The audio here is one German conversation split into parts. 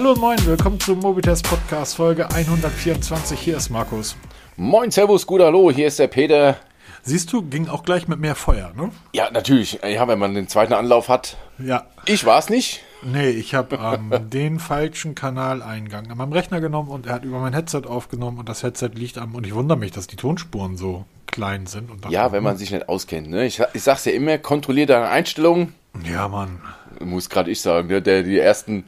Hallo und moin, willkommen zum Mobitest Podcast Folge 124. Hier ist Markus. Moin, Servus, gut, hallo, hier ist der Peter. Siehst du, ging auch gleich mit mehr Feuer, ne? Ja, natürlich. Ja, wenn man den zweiten Anlauf hat. Ja. Ich war's nicht. Nee, ich habe ähm, den falschen Kanaleingang an meinem Rechner genommen und er hat über mein Headset aufgenommen und das Headset liegt am und ich wundere mich, dass die Tonspuren so klein sind. Ja, wenn man sich nicht auskennt. Ne? Ich, ich sag's ja immer, kontrollier deine Einstellungen. Ja, Mann. Muss gerade ich sagen, der, der die ersten,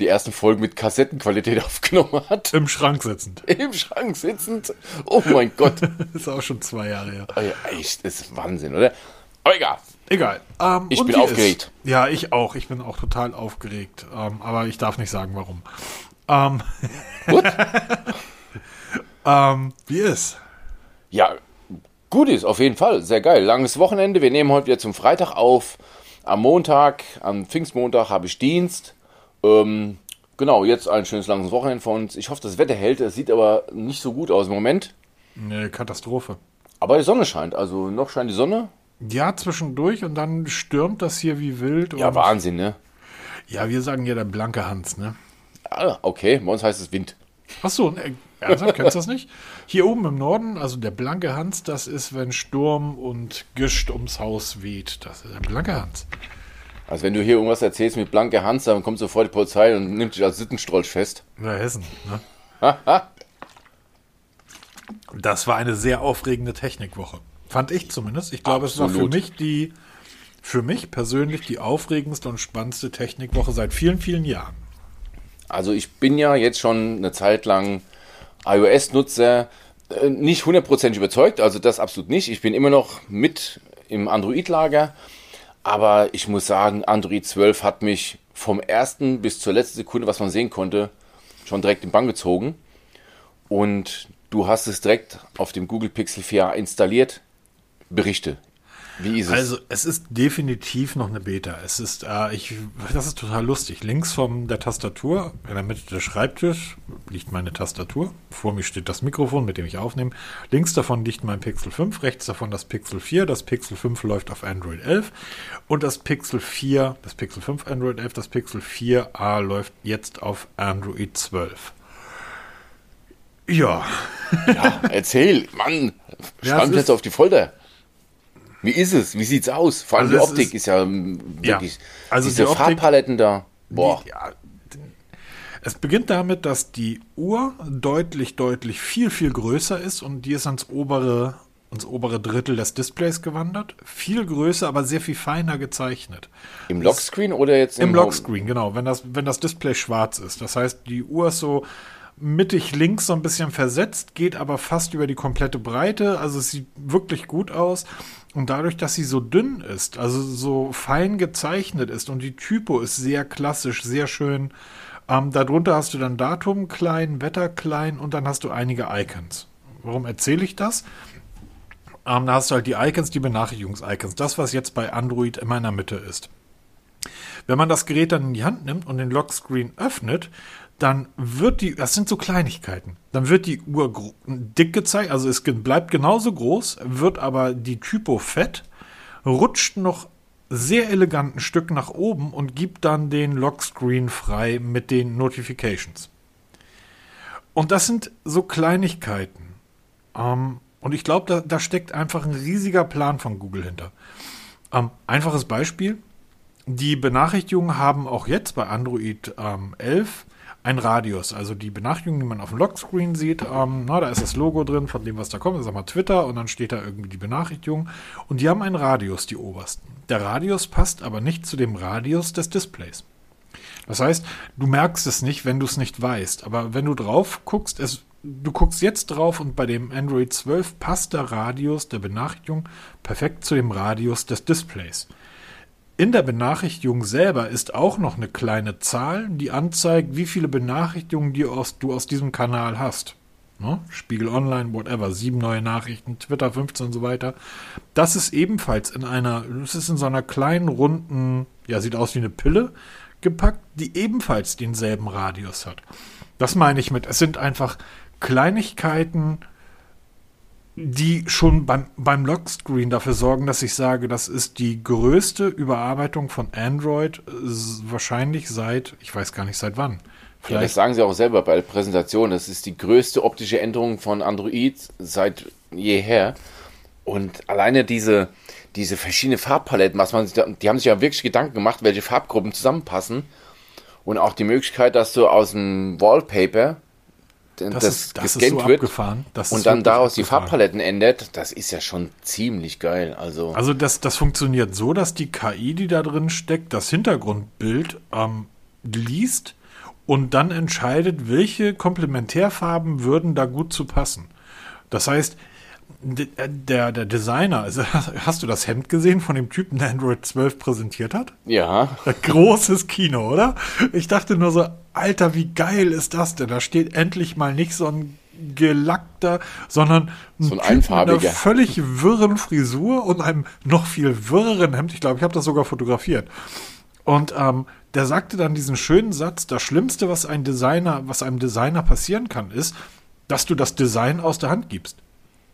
die ersten Folgen mit Kassettenqualität aufgenommen hat. Im Schrank sitzend. Im Schrank sitzend. Oh mein Gott. ist auch schon zwei Jahre her. Oh ja, echt, das ist Wahnsinn, oder? Aber egal. Egal. Ähm, Ich bin aufgeregt. Ist, ja, ich auch. Ich bin auch total aufgeregt. Ähm, aber ich darf nicht sagen, warum. Ähm, Gut. ähm, wie ist? Ja, gut ist, auf jeden Fall. Sehr geil. Langes Wochenende. Wir nehmen heute wieder zum Freitag auf. Am Montag, am Pfingstmontag habe ich Dienst. Ähm, genau, jetzt ein schönes langes Wochenende von uns. Ich hoffe, das Wetter hält. Es sieht aber nicht so gut aus im Moment. Eine Katastrophe. Aber die Sonne scheint. Also noch scheint die Sonne. Ja, zwischendurch und dann stürmt das hier wie wild. Ja, Wahnsinn, ne? Ja, wir sagen ja der blanke Hans, ne? Ah, okay, bei uns heißt es Wind. Ach so, ne, ernsthaft, kennst du das nicht? Hier oben im Norden, also der blanke Hans, das ist, wenn Sturm und Gischt ums Haus weht. Das ist der blanke Hans. Also wenn du hier irgendwas erzählst mit blanker Hand, dann kommt sofort die Polizei und nimmt dich als Sittenstrolch fest. Na, Hessen, ne? Das war eine sehr aufregende Technikwoche. Fand ich zumindest. Ich glaube, es war für Absolut. mich die, für mich persönlich die aufregendste und spannendste Technikwoche seit vielen, vielen Jahren. Also ich bin ja jetzt schon eine Zeit lang iOS-Nutzer, äh, nicht hundertprozentig überzeugt, also das absolut nicht. Ich bin immer noch mit im Android-Lager, aber ich muss sagen, Android 12 hat mich vom ersten bis zur letzten Sekunde, was man sehen konnte, schon direkt in Bann gezogen. Und du hast es direkt auf dem Google Pixel 4a installiert. Berichte. Wie ist es? Also es ist definitiv noch eine Beta. Es ist, äh, ich, das ist total lustig. Links von der Tastatur, in der Mitte des Schreibtisch, liegt meine Tastatur. Vor mir steht das Mikrofon, mit dem ich aufnehme. Links davon liegt mein Pixel 5, rechts davon das Pixel 4. Das Pixel 5 läuft auf Android 11 und das Pixel 4, das Pixel 5 Android 11, das Pixel 4a läuft jetzt auf Android 12. Ja, Ja, erzähl, Mann, Ja, spann ist- jetzt auf die Folter. Wie ist es? Wie sieht's aus? Vor allem Also die Optik ist- ist, ja wirklich. also diese die Optik- Farbpaletten da. Boah. Die, ja, es beginnt damit, dass die Uhr deutlich, deutlich viel, viel größer ist und die ist ans obere, ans obere Drittel des Displays gewandert. Viel größer, aber sehr viel feiner gezeichnet. Im Lockscreen oder jetzt Im Home- Lockscreen, genau, wenn das, wenn das Display schwarz ist. Das heißt, die Uhr ist so mittig links so ein bisschen versetzt, geht aber fast über die komplette Breite. Also es sieht wirklich gut aus. Und dadurch, dass sie so dünn ist, also so fein gezeichnet ist und die Typo ist sehr klassisch, sehr schön. Ähm, darunter hast du dann Datum klein, Wetter klein und dann hast du einige Icons. Warum erzähle ich das? Ähm, da hast du halt die Icons, die Benachrichtigungs-Icons. Das, was jetzt bei Android immer in der Mitte ist. Wenn man das Gerät dann in die Hand nimmt und den Lockscreen öffnet, dann wird die, das sind so Kleinigkeiten, dann wird die Uhr dick gezeigt, also es bleibt genauso groß, wird aber die Typo fett, rutscht noch sehr elegant ein Stück nach oben und gibt dann den Lockscreen frei mit den Notifications. Und das sind so Kleinigkeiten. Ähm, und ich glaube, da, da steckt einfach ein riesiger Plan von Google hinter. Ähm, einfaches Beispiel. Die Benachrichtigungen haben auch jetzt bei Android ähm, 11 ein Radius. Also die Benachrichtigungen, die man auf dem Lockscreen sieht, ähm, na, da ist das Logo drin von dem, was da kommt. Ist mal Twitter und dann steht da irgendwie die Benachrichtigung. Und die haben einen Radius, die obersten. Der Radius passt aber nicht zu dem Radius des Displays. Das heißt, du merkst es nicht, wenn du es nicht weißt. Aber wenn du drauf guckst, es, du guckst jetzt drauf und bei dem Android 12 passt der Radius der Benachrichtigung perfekt zu dem Radius des Displays. In der Benachrichtigung selber ist auch noch eine kleine Zahl, die anzeigt, wie viele Benachrichtigungen die aus, du aus diesem Kanal hast. Ne? Spiegel Online, whatever, sieben neue Nachrichten, Twitter 15 und so weiter. Das ist ebenfalls in einer, das ist in so einer kleinen runden, ja, sieht aus wie eine Pille gepackt, die ebenfalls denselben Radius hat. Das meine ich mit, es sind einfach Kleinigkeiten, die schon beim, beim Lockscreen dafür sorgen, dass ich sage, das ist die größte Überarbeitung von Android äh, wahrscheinlich seit, ich weiß gar nicht seit wann, Ja, das sagen sie auch selber bei der Präsentation. Das ist die größte optische Änderung von Android seit jeher. Und alleine diese, diese verschiedenen Farbpaletten, was man, die haben sich ja wirklich Gedanken gemacht, welche Farbgruppen zusammenpassen. Und auch die Möglichkeit, dass du aus dem Wallpaper das, das, ist, das gescannt so wird und dann daraus die Farbpaletten ändert, das ist ja schon ziemlich geil. Also, also das, das funktioniert so, dass die KI, die da drin steckt, das Hintergrundbild ähm, liest und dann entscheidet, welche Komplementärfarben würden da gut zu passen. Das heißt, der, der Designer, also hast du das Hemd gesehen von dem Typen, der Android 12 präsentiert hat? Ja. Großes Kino, oder? Ich dachte nur so, Alter, wie geil ist das denn? Da steht endlich mal nicht so ein gelackter, sondern ein, so ein einfarbiger. mit einer völlig wirren Frisur und einem noch viel wirreren Hemd. Ich glaube, ich habe das sogar fotografiert. Und ähm, der sagte dann diesen schönen Satz: Das Schlimmste, was ein Designer, was einem Designer passieren kann, ist, dass du das Design aus der Hand gibst.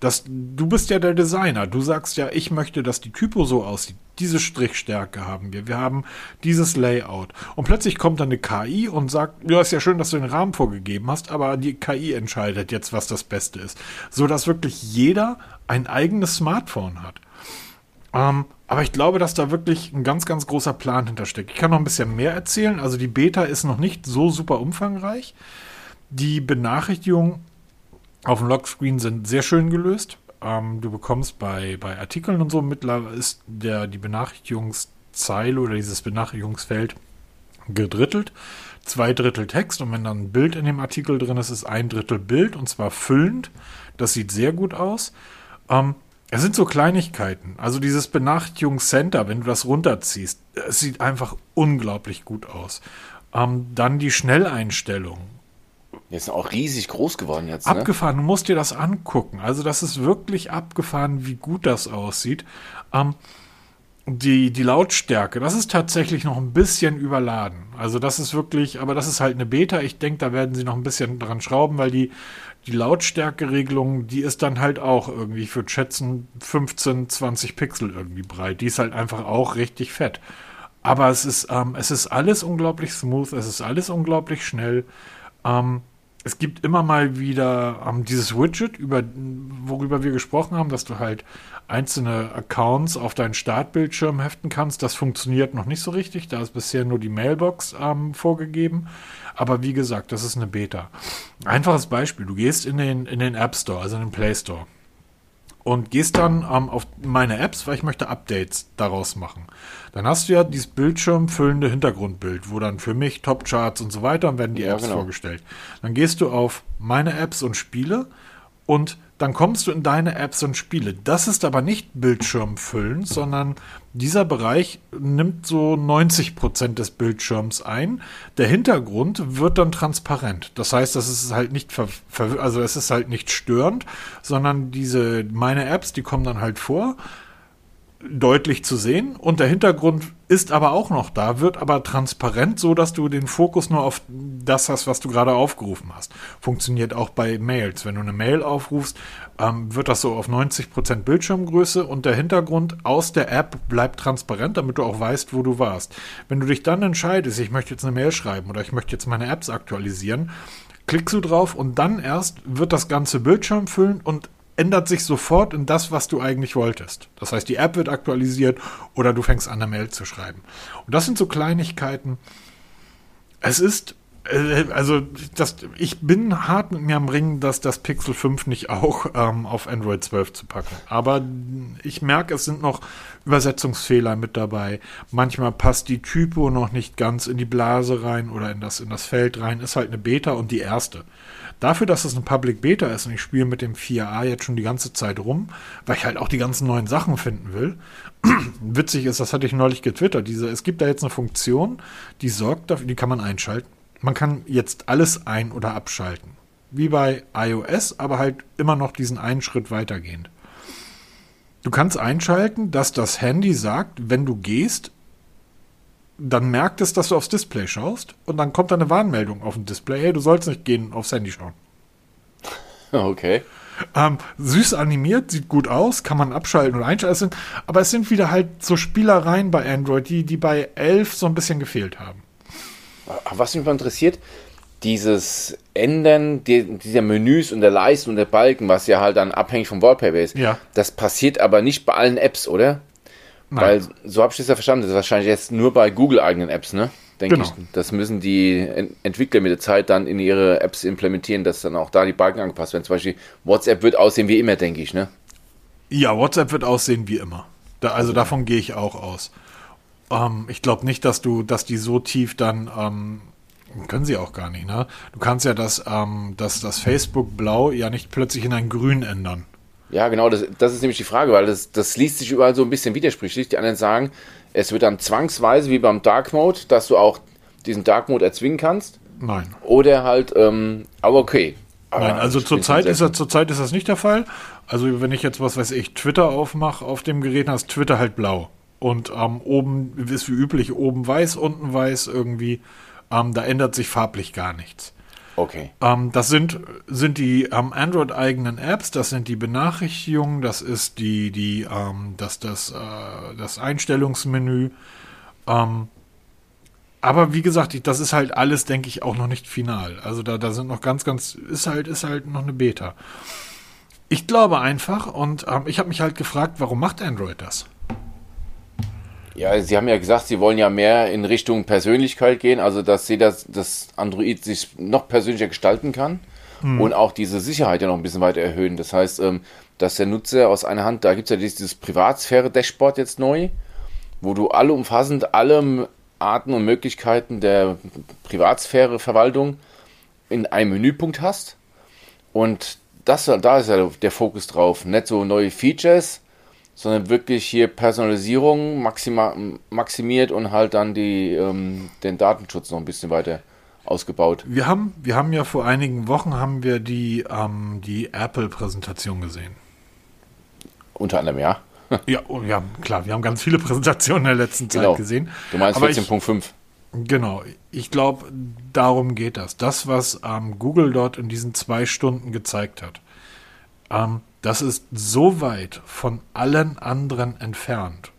Das, du bist ja der Designer. Du sagst ja, ich möchte, dass die Typo so aussieht. Diese Strichstärke haben wir. Wir haben dieses Layout. Und plötzlich kommt dann eine KI und sagt, ja, ist ja schön, dass du den Rahmen vorgegeben hast, aber die KI entscheidet jetzt, was das Beste ist. So dass wirklich jeder ein eigenes Smartphone hat. Ähm, aber ich glaube, dass da wirklich ein ganz, ganz großer Plan hintersteckt. Ich kann noch ein bisschen mehr erzählen. Also die Beta ist noch nicht so super umfangreich. Die Benachrichtigung auf dem Lockscreen sind sehr schön gelöst. Ähm, du bekommst bei, bei Artikeln und so mittlerweile ist der, die Benachrichtigungszeile oder dieses Benachrichtigungsfeld gedrittelt. Zwei Drittel Text und wenn dann ein Bild in dem Artikel drin ist, ist ein Drittel Bild und zwar füllend. Das sieht sehr gut aus. Ähm, es sind so Kleinigkeiten. Also dieses Benachrichtigungscenter, wenn du das runterziehst, es sieht einfach unglaublich gut aus. Ähm, dann die Schnelleinstellungen die sind auch riesig groß geworden jetzt. Ne? Abgefahren, du musst dir das angucken. Also, das ist wirklich abgefahren, wie gut das aussieht. Ähm, die, die Lautstärke, das ist tatsächlich noch ein bisschen überladen. Also, das ist wirklich, aber das ist halt eine Beta. Ich denke, da werden sie noch ein bisschen dran schrauben, weil die, die Lautstärkeregelung, die ist dann halt auch irgendwie, ich würde schätzen, 15, 20 Pixel irgendwie breit. Die ist halt einfach auch richtig fett. Aber es ist, ähm, es ist alles unglaublich smooth, es ist alles unglaublich schnell. Ähm, es gibt immer mal wieder ähm, dieses Widget, über, worüber wir gesprochen haben, dass du halt einzelne Accounts auf deinen Startbildschirm heften kannst. Das funktioniert noch nicht so richtig. Da ist bisher nur die Mailbox ähm, vorgegeben. Aber wie gesagt, das ist eine Beta. Einfaches Beispiel. Du gehst in den, in den App Store, also in den Play Store und gehst dann ähm, auf meine Apps, weil ich möchte Updates daraus machen. Dann hast du ja dieses bildschirmfüllende Hintergrundbild, wo dann für mich Top-Charts und so weiter und werden die ja, Apps genau. vorgestellt. Dann gehst du auf meine Apps und Spiele und dann kommst du in deine Apps und Spiele. Das ist aber nicht bildschirmfüllend, sondern dieser Bereich nimmt so 90 Prozent des Bildschirms ein. Der Hintergrund wird dann transparent. Das heißt, das ist halt nicht, also es ist halt nicht störend, sondern diese, meine Apps, die kommen dann halt vor deutlich zu sehen und der Hintergrund ist aber auch noch da, wird aber transparent, so dass du den Fokus nur auf das hast, was du gerade aufgerufen hast. Funktioniert auch bei Mails. Wenn du eine Mail aufrufst, ähm, wird das so auf 90% Bildschirmgröße und der Hintergrund aus der App bleibt transparent, damit du auch weißt, wo du warst. Wenn du dich dann entscheidest, ich möchte jetzt eine Mail schreiben oder ich möchte jetzt meine Apps aktualisieren, klickst du drauf und dann erst wird das ganze Bildschirm füllen und ändert sich sofort in das, was du eigentlich wolltest. Das heißt, die App wird aktualisiert oder du fängst an, eine Mail zu schreiben. Und das sind so Kleinigkeiten. Es ist, äh, also das, ich bin hart mit mir am Ringen, dass das Pixel 5 nicht auch ähm, auf Android 12 zu packen. Aber ich merke, es sind noch Übersetzungsfehler mit dabei. Manchmal passt die Typo noch nicht ganz in die Blase rein oder in das, in das Feld rein. Ist halt eine Beta und die erste. Dafür, dass es eine Public Beta ist und ich spiele mit dem 4a jetzt schon die ganze Zeit rum, weil ich halt auch die ganzen neuen Sachen finden will. Witzig ist, das hatte ich neulich getwittert. Diese, es gibt da jetzt eine Funktion, die sorgt dafür, die kann man einschalten. Man kann jetzt alles ein- oder abschalten. Wie bei iOS, aber halt immer noch diesen einen Schritt weitergehend. Du kannst einschalten, dass das Handy sagt, wenn du gehst, dann merkt es, dass du aufs Display schaust und dann kommt da eine Warnmeldung auf dem Display, hey, du sollst nicht gehen, aufs Handy schauen. Okay. Ähm, süß animiert, sieht gut aus, kann man abschalten und einschalten, aber es sind wieder halt so Spielereien bei Android, die, die bei 11 so ein bisschen gefehlt haben. Was mich mal interessiert, dieses Ändern die, dieser Menüs und der Leisten und der Balken, was ja halt dann abhängig vom Wallpaper ist, Ja. das passiert aber nicht bei allen Apps, oder? Nein. Weil, so habe ich das ja verstanden, das ist wahrscheinlich jetzt nur bei Google-eigenen Apps, ne? Denke Genau. ich. Das müssen die Ent- Entwickler mit der Zeit dann in ihre Apps implementieren, dass dann auch da die Balken angepasst werden. Zum Beispiel WhatsApp wird aussehen wie immer, denke ich, ne? Ja, WhatsApp wird aussehen wie immer. Da, also davon gehe ich auch aus. Ähm, ich glaube nicht, dass du, dass die so tief dann, ähm, können sie auch gar nicht, ne? Du kannst ja das, ähm, das, das Facebook Blau ja nicht plötzlich in ein Grün ändern. Ja, genau, das, das ist nämlich die Frage, weil das, das liest sich überall so ein bisschen widersprüchlich. Die anderen sagen, es wird dann zwangsweise wie beim Dark Mode, dass du auch diesen Dark Mode erzwingen kannst. Nein. Oder halt, ähm, aber okay. Aber Nein, also zurzeit ist, das, zurzeit ist das nicht der Fall. Also wenn ich jetzt, was weiß ich, Twitter aufmache auf dem Gerät, ist Twitter halt blau. Und ähm, oben ist wie üblich oben weiß, unten weiß irgendwie. Ähm, da ändert sich farblich gar nichts. Okay. Ähm, das sind, sind die ähm, Android-eigenen Apps, das sind die Benachrichtigungen, das ist die, die, ähm, das, das, äh, das Einstellungsmenü. Ähm, aber wie gesagt, ich- das ist halt alles, denke ich, auch noch nicht final. Also da, da sind noch ganz, ganz, ist halt, ist halt noch eine Beta. Ich glaube einfach, und ähm, ich habe mich halt gefragt, warum macht Android das? Ja, Sie haben ja gesagt, Sie wollen ja mehr in Richtung Persönlichkeit gehen, also dass Sie das, das Android sich noch persönlicher gestalten kann und auch diese Sicherheit ja noch ein bisschen weiter erhöhen. Das heißt, ähm, dass der Nutzer aus einer Hand, da gibt es ja dieses, dieses Privatsphäre-Dashboard jetzt neu, wo du alle umfassend alle Arten und Möglichkeiten der Privatsphäre-Verwaltung in einem Menüpunkt hast. Und das, da ist ja der Fokus drauf. Nicht so neue Features, sondern wirklich hier Personalisierung maxima, maximiert und halt dann die, ähm, den Datenschutz noch ein bisschen weiter ausgebaut. Wir haben, wir haben ja vor einigen Wochen haben wir die, ähm, die Apple-Präsentation gesehen. Unter anderem, ja. Ja, ja, klar, wir haben ganz viele Präsentationen in der letzten Zeit Genau. gesehen. Du meinst Aber ich, 14.5. Genau, ich glaube, darum geht das. Das, was ähm, Google dort in diesen zwei Stunden gezeigt hat, ähm, das ist so weit von allen anderen entfernt.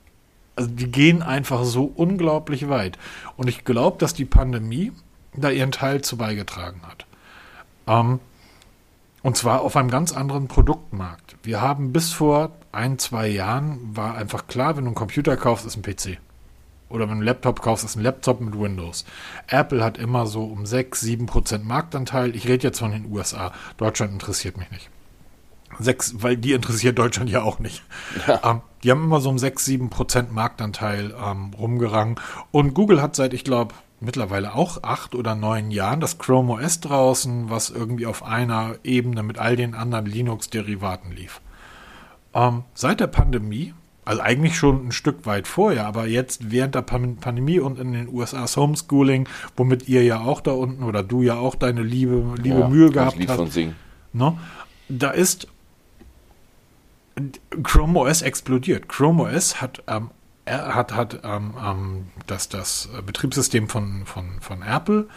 Also die gehen einfach so unglaublich weit. Und ich glaube, dass die Pandemie da ihren Teil zu beigetragen hat. Ähm, und zwar auf einem ganz anderen Produktmarkt. Wir haben bis vor ein, zwei Jahren war einfach klar, wenn du einen Computer kaufst, ist ein PC. Oder wenn du einen Laptop kaufst, ist ein Laptop mit Windows. Apple hat immer so um 6, 7 Prozent Marktanteil. Ich rede jetzt von den USA. Deutschland interessiert mich nicht. Sechs, weil die interessiert Deutschland ja auch nicht. Ähm, die haben immer so um 6, 7 Prozent Marktanteil ähm, rumgerangen. Und Google hat seit, ich glaube, mittlerweile auch acht oder neun Jahren das Chrome OS draußen, was irgendwie auf einer Ebene mit all den anderen Linux-Derivaten lief. Ähm, seit der Pandemie, also eigentlich schon ein Stück weit vorher, aber jetzt während der Pan Pandemie und in den USA das Homeschooling, womit ihr ja auch da unten oder du ja auch deine liebe, liebe Ja, Mühe gehabt hast. Ne? Da ist Chrome OS explodiert. Chrome OS hat, ähm, hat, hat ähm, ähm, das, das Betriebssystem von, von, von Apple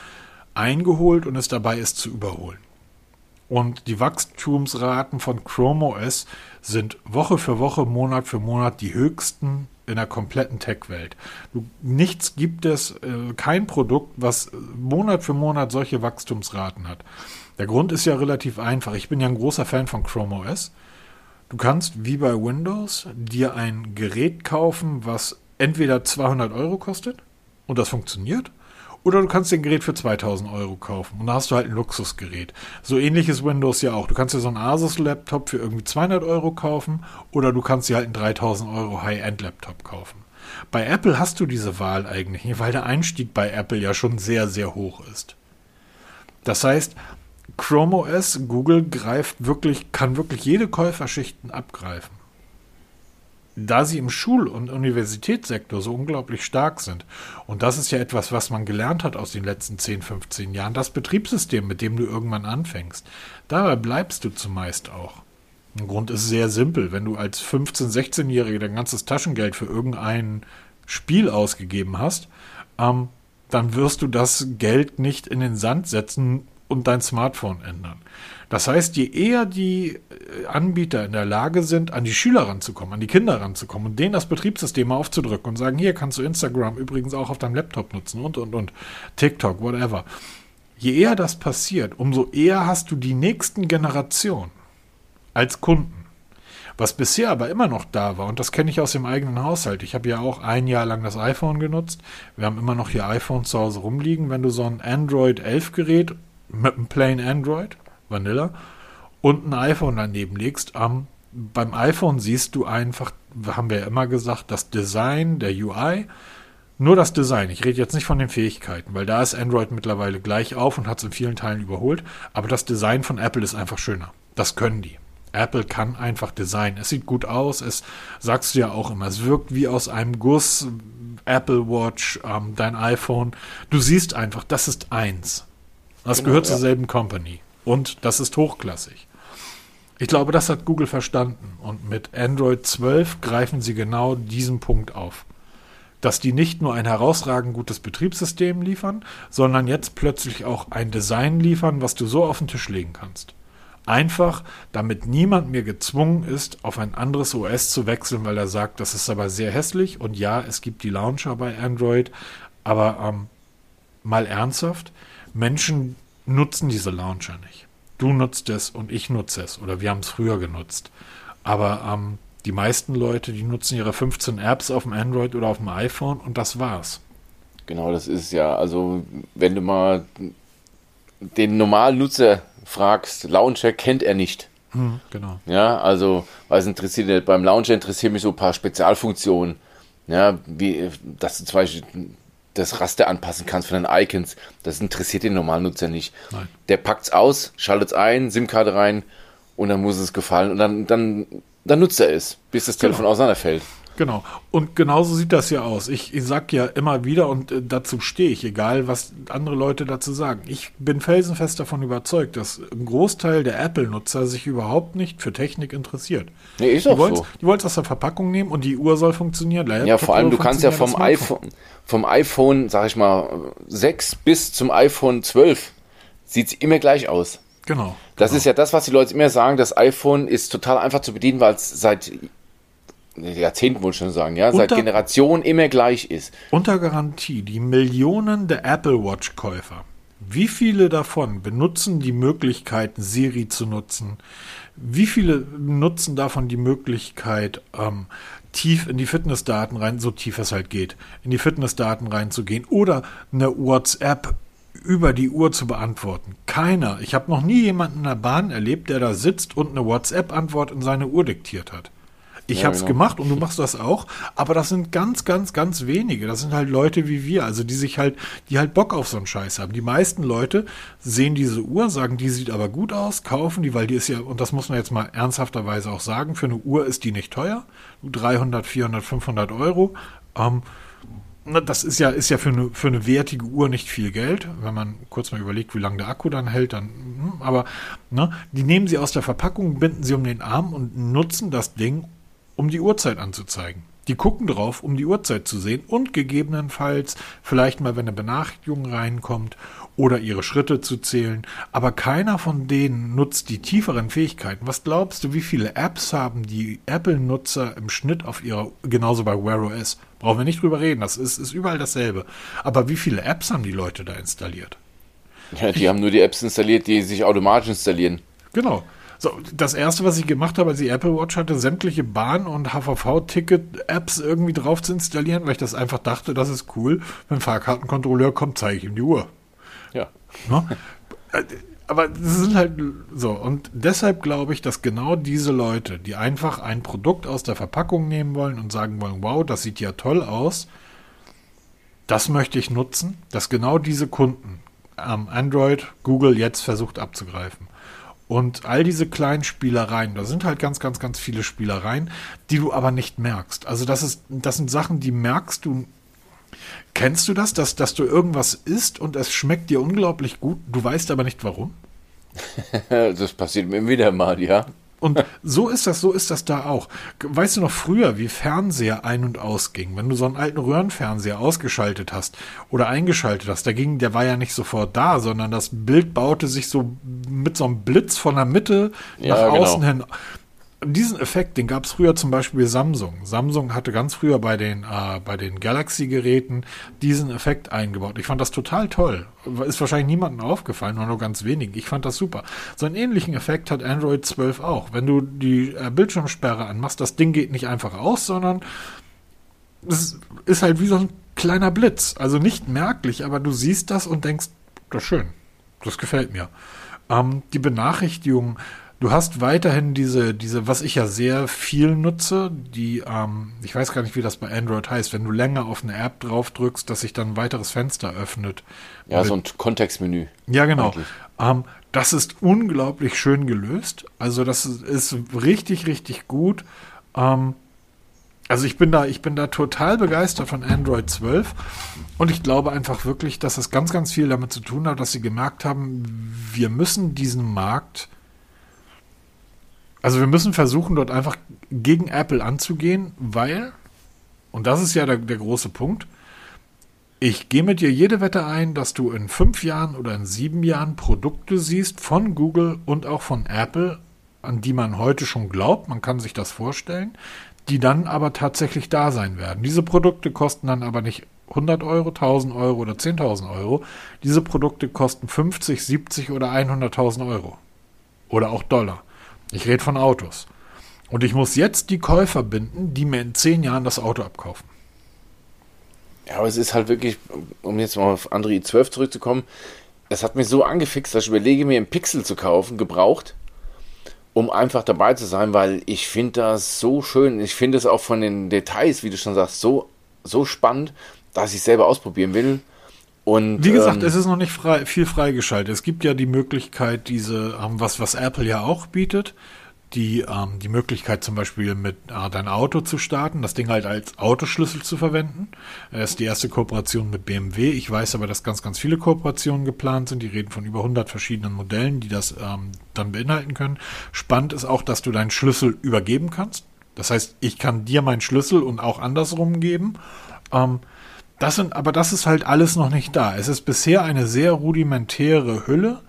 eingeholt und ist dabei, es zu überholen. Und die Wachstumsraten von Chrome OS sind Woche für Woche, Monat für Monat die höchsten in der kompletten Tech-Welt. Nichts gibt es, äh, kein Produkt, was Monat für Monat solche Wachstumsraten hat. Der Grund ist ja relativ einfach. Ich bin ja ein großer Fan von Chrome OS. Du kannst wie bei Windows dir ein Gerät kaufen, was entweder 200 Euro kostet und das funktioniert, oder du kannst den Gerät für 2000 Euro kaufen und da hast du halt ein Luxusgerät. So ähnlich ist Windows ja auch. Du kannst dir so einen Asus-Laptop für irgendwie 200 Euro kaufen oder du kannst dir halt einen 3000 Euro High-End-Laptop kaufen. Bei Apple hast du diese Wahl eigentlich nicht, weil der Einstieg bei Apple ja schon sehr, sehr hoch ist. Das heißt, Chrome OS, Google greift wirklich, kann wirklich jede Käuferschichten abgreifen. Da sie im Schul- und Universitätssektor so unglaublich stark sind, und das ist ja etwas, was man gelernt hat aus den letzten 10, 15 Jahren, das Betriebssystem, mit dem du irgendwann anfängst, dabei bleibst du zumeist auch. Ein Grund ist sehr simpel. Wenn du als 15-, 16-Jähriger dein ganzes Taschengeld für irgendein Spiel ausgegeben hast, ähm, dann wirst du das Geld nicht in den Sand setzen und dein Smartphone ändern. Das heißt, je eher die äh, Anbieter in der Lage sind, an die Schüler ranzukommen, an die Kinder ranzukommen und denen das Betriebssystem mal aufzudrücken und sagen, hier kannst du Instagram übrigens auch auf deinem Laptop nutzen und, und, und, TikTok, whatever. Je eher das passiert, umso eher hast du die nächsten Generationen als Kunden. Was bisher aber immer noch da war, und das kenne ich aus dem eigenen Haushalt. Ich habe ja auch ein Jahr lang das iPhone genutzt. Wir haben immer noch hier iPhones zu Hause rumliegen. Wenn du so ein Android 11 Gerät mit einem Plain Android, Vanilla, und ein iPhone daneben legst, ähm, beim iPhone siehst du einfach, haben wir ja immer gesagt, das Design der UI, nur das Design. Ich rede jetzt nicht von den Fähigkeiten, weil da ist Android mittlerweile gleich auf und hat es in vielen Teilen überholt. Aber das Design von Apple ist einfach schöner. Das können die. Apple kann einfach Design. Es sieht gut aus. Es sagst du ja auch immer. Es wirkt wie aus einem Guss. Apple Watch, ähm, dein iPhone. Du siehst einfach, das ist eins. Das genau, gehört ja. zur selben Company. Und das ist hochklassig. Ich glaube, das hat Google verstanden. Und mit Android 12 greifen sie genau diesen Punkt auf. Dass die nicht nur ein herausragend gutes Betriebssystem liefern, sondern jetzt plötzlich auch ein Design liefern, was du so auf den Tisch legen kannst. Einfach, damit niemand mehr gezwungen ist, auf ein anderes OS zu wechseln, weil er sagt, das ist aber sehr hässlich. Und ja, es gibt die Launcher bei Android, aber ähm, mal ernsthaft, Menschen nutzen diese Launcher nicht. Du nutzt es und ich nutze es oder wir haben es früher genutzt. Aber ähm, die meisten Leute, die nutzen ihre 15 Apps auf dem Android oder auf dem iPhone und das war's. Genau, das ist ja, also wenn du mal den normalen Nutzer fragst, Launcher kennt er nicht. Hm, genau. Ja, also, was interessiert, beim Launcher interessieren mich so ein paar Spezialfunktionen. Ja, wie, dass du zum Beispiel das Raster anpassen kannst von den Icons. Das interessiert den normalen Nutzer nicht. Nein. Der packt's aus, schaltet's ein, SIM-Karte rein und dann muss es gefallen und dann, dann, dann nutzt er es, bis das Telefon genau. auseinanderfällt. Genau. Und genauso sieht das ja aus. Ich, ich sag ja immer wieder und äh, dazu stehe ich, egal was andere Leute dazu sagen. Ich bin felsenfest davon überzeugt, dass ein Großteil der Apple-Nutzer sich überhaupt nicht für Technik interessiert. Nee, ist auch die so. Die wollen es aus der Verpackung nehmen und die Uhr soll funktionieren. Laptop ja, vor allem, du kannst ja vom iPhone, vom iPhone, sag ich mal, 6 bis zum iPhone 12 sieht es immer gleich aus. Genau. Das genau. ist ja das, was die Leute immer sagen. Das iPhone ist total einfach zu bedienen, weil es seit Jahrzehnten wohl schon sagen, ja, seit Generationen immer gleich ist. Unter Garantie, die Millionen der Apple Watch-Käufer, wie viele davon benutzen die Möglichkeit, Siri zu nutzen? Wie viele nutzen davon die Möglichkeit, ähm, tief in die Fitnessdaten rein, so tief es halt geht, in die Fitnessdaten reinzugehen oder eine WhatsApp über die Uhr zu beantworten. Keiner. Ich habe noch nie jemanden in der Bahn erlebt, der da sitzt und eine WhatsApp-Antwort in seine Uhr diktiert hat. Ich ja, habe es genau. gemacht und du machst das auch, aber das sind ganz, ganz, ganz wenige. Das sind halt Leute wie wir, also die sich halt, die halt Bock auf so einen Scheiß haben. Die meisten Leute sehen diese Uhr, sagen, die sieht aber gut aus, kaufen die, weil die ist ja, und das muss man jetzt mal ernsthafterweise auch sagen, für eine Uhr ist die nicht teuer. 300, 400, 500 Euro. Ähm, das ist ja, ist ja für eine, für eine wertige Uhr nicht viel Geld, wenn man kurz mal überlegt, wie lange der Akku dann hält, dann, hm, aber ne, die nehmen sie aus der Verpackung, binden sie um den Arm und nutzen das Ding, um die Uhrzeit anzuzeigen. Die gucken drauf, um die Uhrzeit zu sehen und gegebenenfalls vielleicht mal, wenn eine Benachrichtigung reinkommt oder ihre Schritte zu zählen. Aber keiner von denen nutzt die tieferen Fähigkeiten. Was glaubst du, wie viele Apps haben die Apple-Nutzer im Schnitt auf ihrer, genauso bei Wear OS? Brauchen wir nicht drüber reden, das ist, ist überall dasselbe. Aber wie viele Apps haben die Leute da installiert? Ja, die ich, haben nur die Apps installiert, die sich automatisch installieren. Genau. So, das erste, was ich gemacht habe, als ich Apple Watch hatte, sämtliche Bahn- und HVV-Ticket-Apps irgendwie drauf zu installieren, weil ich das einfach dachte, das ist cool. Wenn ein Fahrkartenkontrolleur kommt, zeige ich ihm die Uhr. Ja. Ne? Aber das sind halt so. Und deshalb glaube ich, dass genau diese Leute, die einfach ein Produkt aus der Verpackung nehmen wollen und sagen wollen, wow, das sieht ja toll aus, das möchte ich nutzen, dass genau diese Kunden am Android Google jetzt versucht abzugreifen. Und all diese kleinen Spielereien, da sind halt ganz, ganz, ganz viele Spielereien, die du aber nicht merkst. Also das ist, das sind Sachen, die merkst du. Kennst du das, dass, dass du irgendwas isst und es schmeckt dir unglaublich gut, du weißt aber nicht warum? das passiert mir wieder mal, ja. Und so ist das, so ist das da auch. Weißt du noch früher, wie Fernseher ein- und ausging? Wenn du so einen alten Röhrenfernseher ausgeschaltet hast oder eingeschaltet hast, da ging, der war ja nicht sofort da, sondern das Bild baute sich so mit so einem Blitz von der Mitte ja, nach genau. außen hin. Diesen Effekt, den gab es früher zum Beispiel Samsung. Samsung hatte ganz früher bei den, äh, bei den Galaxy-Geräten diesen Effekt eingebaut. Ich fand das total toll. Ist wahrscheinlich niemandem aufgefallen, nur ganz wenigen. Ich fand das super. So einen ähnlichen Effekt hat Android 12 auch. Wenn du die äh, Bildschirmsperre anmachst, das Ding geht nicht einfach aus, sondern es ist halt wie so ein kleiner Blitz. Also nicht merklich, aber du siehst das und denkst, das ist schön. Das gefällt mir. Ähm, die Benachrichtigung Du hast weiterhin diese, diese, was ich ja sehr viel nutze, die, ähm, ich weiß gar nicht, wie das bei Android heißt, wenn du länger auf eine App drauf drückst, dass sich dann ein weiteres Fenster öffnet. Ja, so ein Kontextmenü. Ja, genau. Ähm, das ist unglaublich schön gelöst. Also das ist richtig, richtig gut. Ähm, also ich bin da, ich bin da total begeistert von Android 12 und ich glaube einfach wirklich, dass es ganz, ganz viel damit zu tun hat, dass sie gemerkt haben, wir müssen diesen Markt also wir müssen versuchen, dort einfach gegen Apple anzugehen, weil, und das ist ja der, der große Punkt, ich gehe mit dir jede Wette ein, dass du in fünf Jahren oder in sieben Jahren Produkte siehst von Google und auch von Apple, an die man heute schon glaubt, man kann sich das vorstellen, die dann aber tatsächlich da sein werden. Diese Produkte kosten dann aber nicht 100 Euro, 1000 Euro oder 10.000 Euro. Diese Produkte kosten 50, 70 oder 100.000 Euro. Oder auch Dollar. Ich rede von Autos. Und ich muss jetzt die Käufer binden, die mir in zehn Jahren das Auto abkaufen. Ja, aber es ist halt wirklich, um jetzt mal auf Android 12 zurückzukommen, es hat mich so angefixt, dass ich überlege, mir einen Pixel zu kaufen, gebraucht, um einfach dabei zu sein, weil ich finde das so schön. Ich finde es auch von den Details, wie du schon sagst, so, so spannend, dass ich selber ausprobieren will. Und, Wie gesagt, ähm, es ist noch nicht frei, viel freigeschaltet. Es gibt ja die Möglichkeit, diese, ähm, was, was Apple ja auch bietet, die, ähm, die Möglichkeit zum Beispiel mit äh, dein Auto zu starten, das Ding halt als Autoschlüssel zu verwenden. Das ist die erste Kooperation mit BMW. Ich weiß aber, dass ganz, ganz viele Kooperationen geplant sind. Die reden von über 100 verschiedenen Modellen, die das ähm, dann beinhalten können. Spannend ist auch, dass du deinen Schlüssel übergeben kannst. Das heißt, ich kann dir meinen Schlüssel und auch andersrum geben. Ähm, das sind, aber das ist halt alles noch nicht da. Es ist bisher eine sehr rudimentäre Hülle,